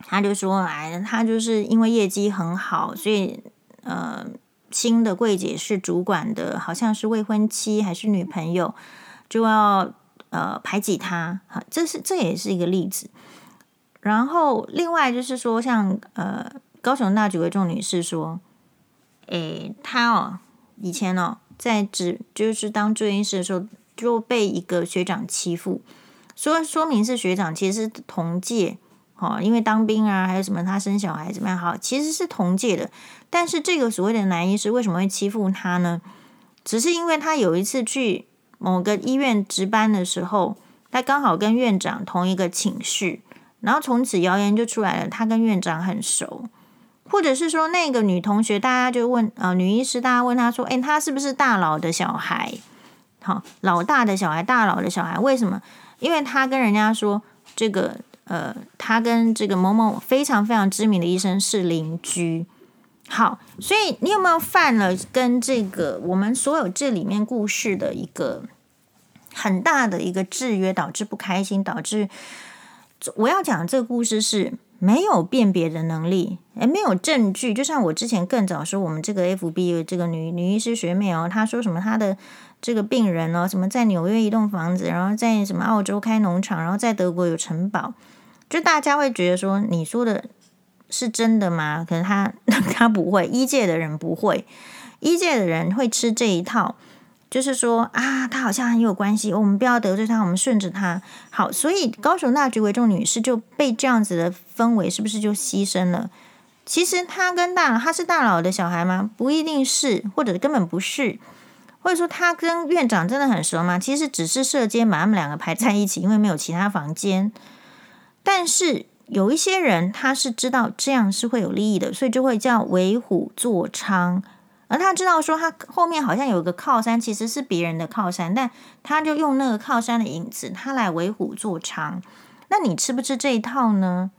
他就说，哎，他就是因为业绩很好，所以呃，新的柜姐是主管的，好像是未婚妻还是女朋友，就要呃排挤他，哈，这是这也是一个例子。然后另外就是说，像呃高雄大举为众女士说，诶，她哦以前哦在职就是当住院医师的时候。就被一个学长欺负，说说明是学长，其实是同届，哦，因为当兵啊，还有什么他生小孩怎么样，好，其实是同届的。但是这个所谓的男医师为什么会欺负他呢？只是因为他有一次去某个医院值班的时候，他刚好跟院长同一个寝室，然后从此谣言就出来了，他跟院长很熟。或者是说那个女同学，大家就问呃女医师，大家问她说，诶，她是不是大佬的小孩？好，老大的小孩，大佬的小孩，为什么？因为他跟人家说这个呃，他跟这个某某非常非常知名的医生是邻居。好，所以你有没有犯了跟这个我们所有这里面故事的一个很大的一个制约，导致不开心，导致我要讲这个故事是没有辨别的能力，诶，没有证据。就像我之前更早说，我们这个 FB 这个女女医师学妹哦，她说什么她的这个病人哦，什么在纽约一栋房子，然后在什么澳洲开农场，然后在德国有城堡，就大家会觉得说你说的。是真的吗？可能他 他不会，一届的人不会，一届的人会吃这一套，就是说啊，他好像很有关系，我们不要得罪他，我们顺着他。好，所以高雄大局为重女士就被这样子的氛围，是不是就牺牲了？其实他跟大，他是大佬的小孩吗？不一定是，或者根本不是，或者说他跟院长真的很熟吗？其实只是舍监把他们两个排在一起，因为没有其他房间，但是。有一些人他是知道这样是会有利益的，所以就会叫为虎作伥。而他知道说他后面好像有个靠山，其实是别人的靠山，但他就用那个靠山的影子，他来为虎作伥。那你吃不吃这一套呢？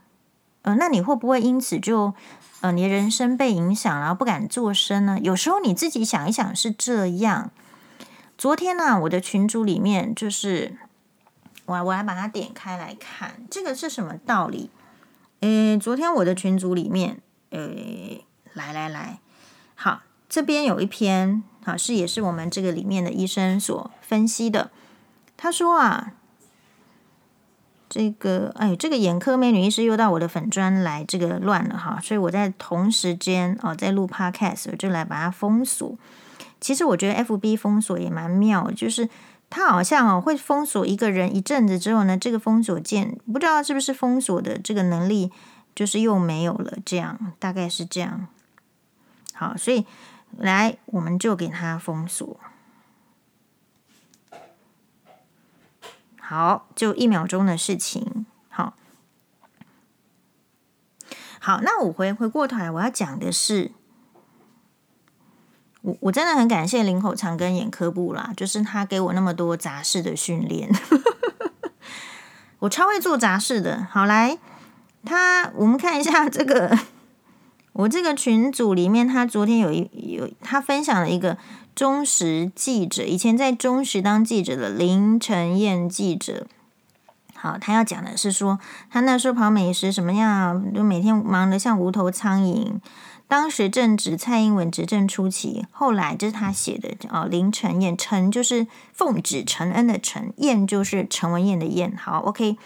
呃，那你会不会因此就呃你的人生被影响，然后不敢做声呢？有时候你自己想一想是这样。昨天呢、我的群组里面就是我我来把它点开来看，这个是什么道理？诶，昨天我的群组里面，诶，来来来，好，这边有一篇，好，是也是我们这个里面的医生所分析的。他说啊，这个，哎，这个眼科美女医师又到我的粉专来，这个乱了哈，所以我在同时间哦，在录 podcast，我就来把它封锁。其实我觉得 FB 封锁也蛮妙，就是它好像哦会封锁一个人一阵子之后呢，这个封锁键不知道是不是封锁的这个能力就是又没有了，这样大概是这样。好，所以来我们就给他封锁。好，就一秒钟的事情。好，好，那我回回过头来，我要讲的是。我我真的很感谢林口长跟眼科部啦，就是他给我那么多杂事的训练，我超会做杂事的。好，来，他我们看一下这个，我这个群组里面，他昨天有一有他分享了一个中时记者，以前在中时当记者的林晨燕记者。好，他要讲的是说，他那时候跑美食什么样，就每天忙得像无头苍蝇。当时正值蔡英文执政初期，后来这是他写的哦。林承燕，承就是奉旨承恩的承，燕就是陈文燕的燕。好，OK。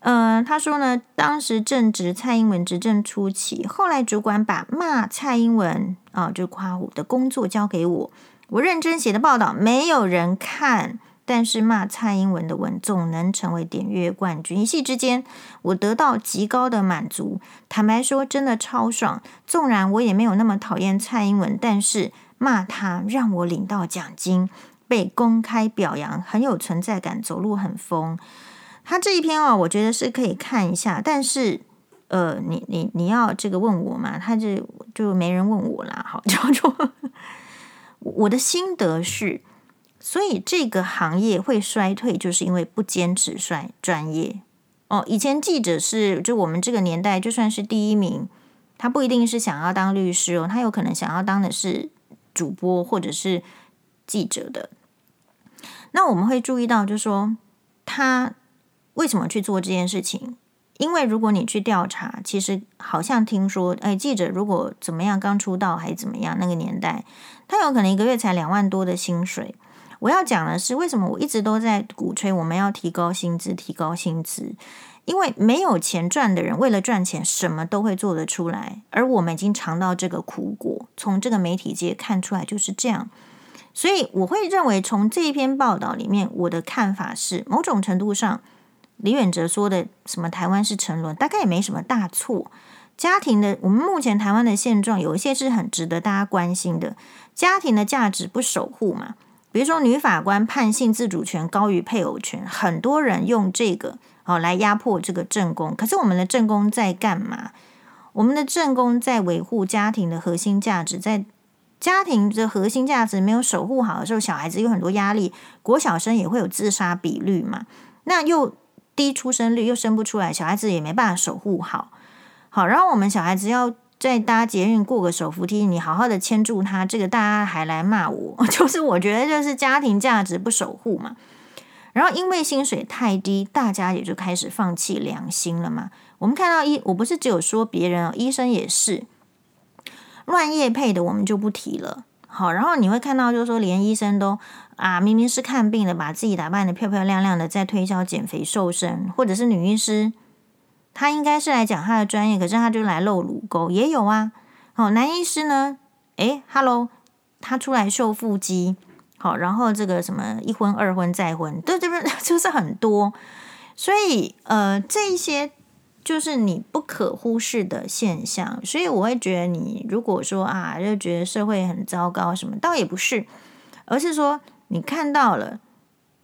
呃，他说呢，当时正值蔡英文执政初期，后来主管把骂蔡英文啊、哦，就夸我的工作交给我，我认真写的报道没有人看。但是骂蔡英文的文总能成为点阅冠军，一夕之间我得到极高的满足。坦白说，真的超爽。纵然我也没有那么讨厌蔡英文，但是骂他让我领到奖金，被公开表扬，很有存在感，走路很疯。他这一篇哦，我觉得是可以看一下。但是，呃，你你你要这个问我嘛？他就就没人问我啦。好，就说 我的心得是。所以这个行业会衰退，就是因为不坚持衰专业哦。以前记者是就我们这个年代，就算是第一名，他不一定是想要当律师哦，他有可能想要当的是主播或者是记者的。那我们会注意到，就是说他为什么去做这件事情？因为如果你去调查，其实好像听说，哎，记者如果怎么样刚出道还是怎么样，那个年代他有可能一个月才两万多的薪水。我要讲的是，为什么我一直都在鼓吹我们要提高薪资，提高薪资？因为没有钱赚的人，为了赚钱，什么都会做得出来。而我们已经尝到这个苦果，从这个媒体界看出来就是这样。所以我会认为，从这一篇报道里面，我的看法是，某种程度上，李远哲说的什么台湾是沉沦，大概也没什么大错。家庭的，我们目前台湾的现状，有一些是很值得大家关心的。家庭的价值不守护嘛？比如说，女法官判性自主权高于配偶权，很多人用这个哦来压迫这个正宫。可是我们的正宫在干嘛？我们的正宫在维护家庭的核心价值，在家庭的核心价值没有守护好的时候，小孩子有很多压力，国小生也会有自杀比率嘛。那又低出生率，又生不出来，小孩子也没办法守护好。好，然后我们小孩子要在搭捷运过个手扶梯，你好好的牵住他，这个大家还来骂我，就是我觉得就是家庭价值不守护嘛。然后因为薪水太低，大家也就开始放弃良心了嘛。我们看到医，我不是只有说别人哦，医生也是乱业配的，我们就不提了。好，然后你会看到，就是说连医生都啊，明明是看病的，把自己打扮得漂漂亮亮的，在推销减肥瘦身，或者是女医师，他应该是来讲他的专业，可是他就来露乳沟，也有啊。好，男医师呢？诶，Hello，他出来秀腹肌，好，然后这个什么一婚二婚再婚，对这边 就是很多，所以呃，这一些。就是你不可忽视的现象，所以我会觉得你如果说啊，就觉得社会很糟糕什么，倒也不是，而是说你看到了，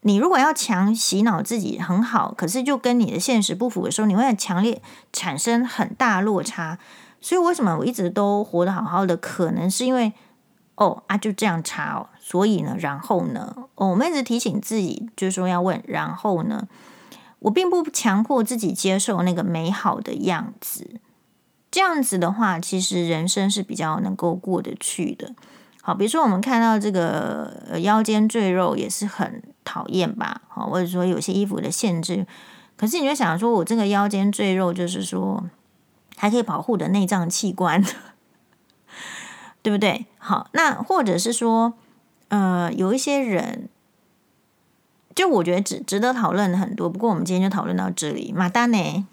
你如果要强洗脑自己很好，可是就跟你的现实不符的时候，你会很强烈产生很大落差。所以为什么我一直都活得好好的，可能是因为哦啊就这样差哦，所以呢，然后呢，哦，我们一直提醒自己，就是说要问然后呢。我并不强迫自己接受那个美好的样子，这样子的话，其实人生是比较能够过得去的。好，比如说我们看到这个腰间赘肉也是很讨厌吧？好，或者说有些衣服的限制，可是你就想说，我这个腰间赘肉就是说还可以保护的内脏器官，对不对？好，那或者是说，呃，有一些人。就我觉得值值得讨论很多，不过我们今天就讨论到这里。马丹呢？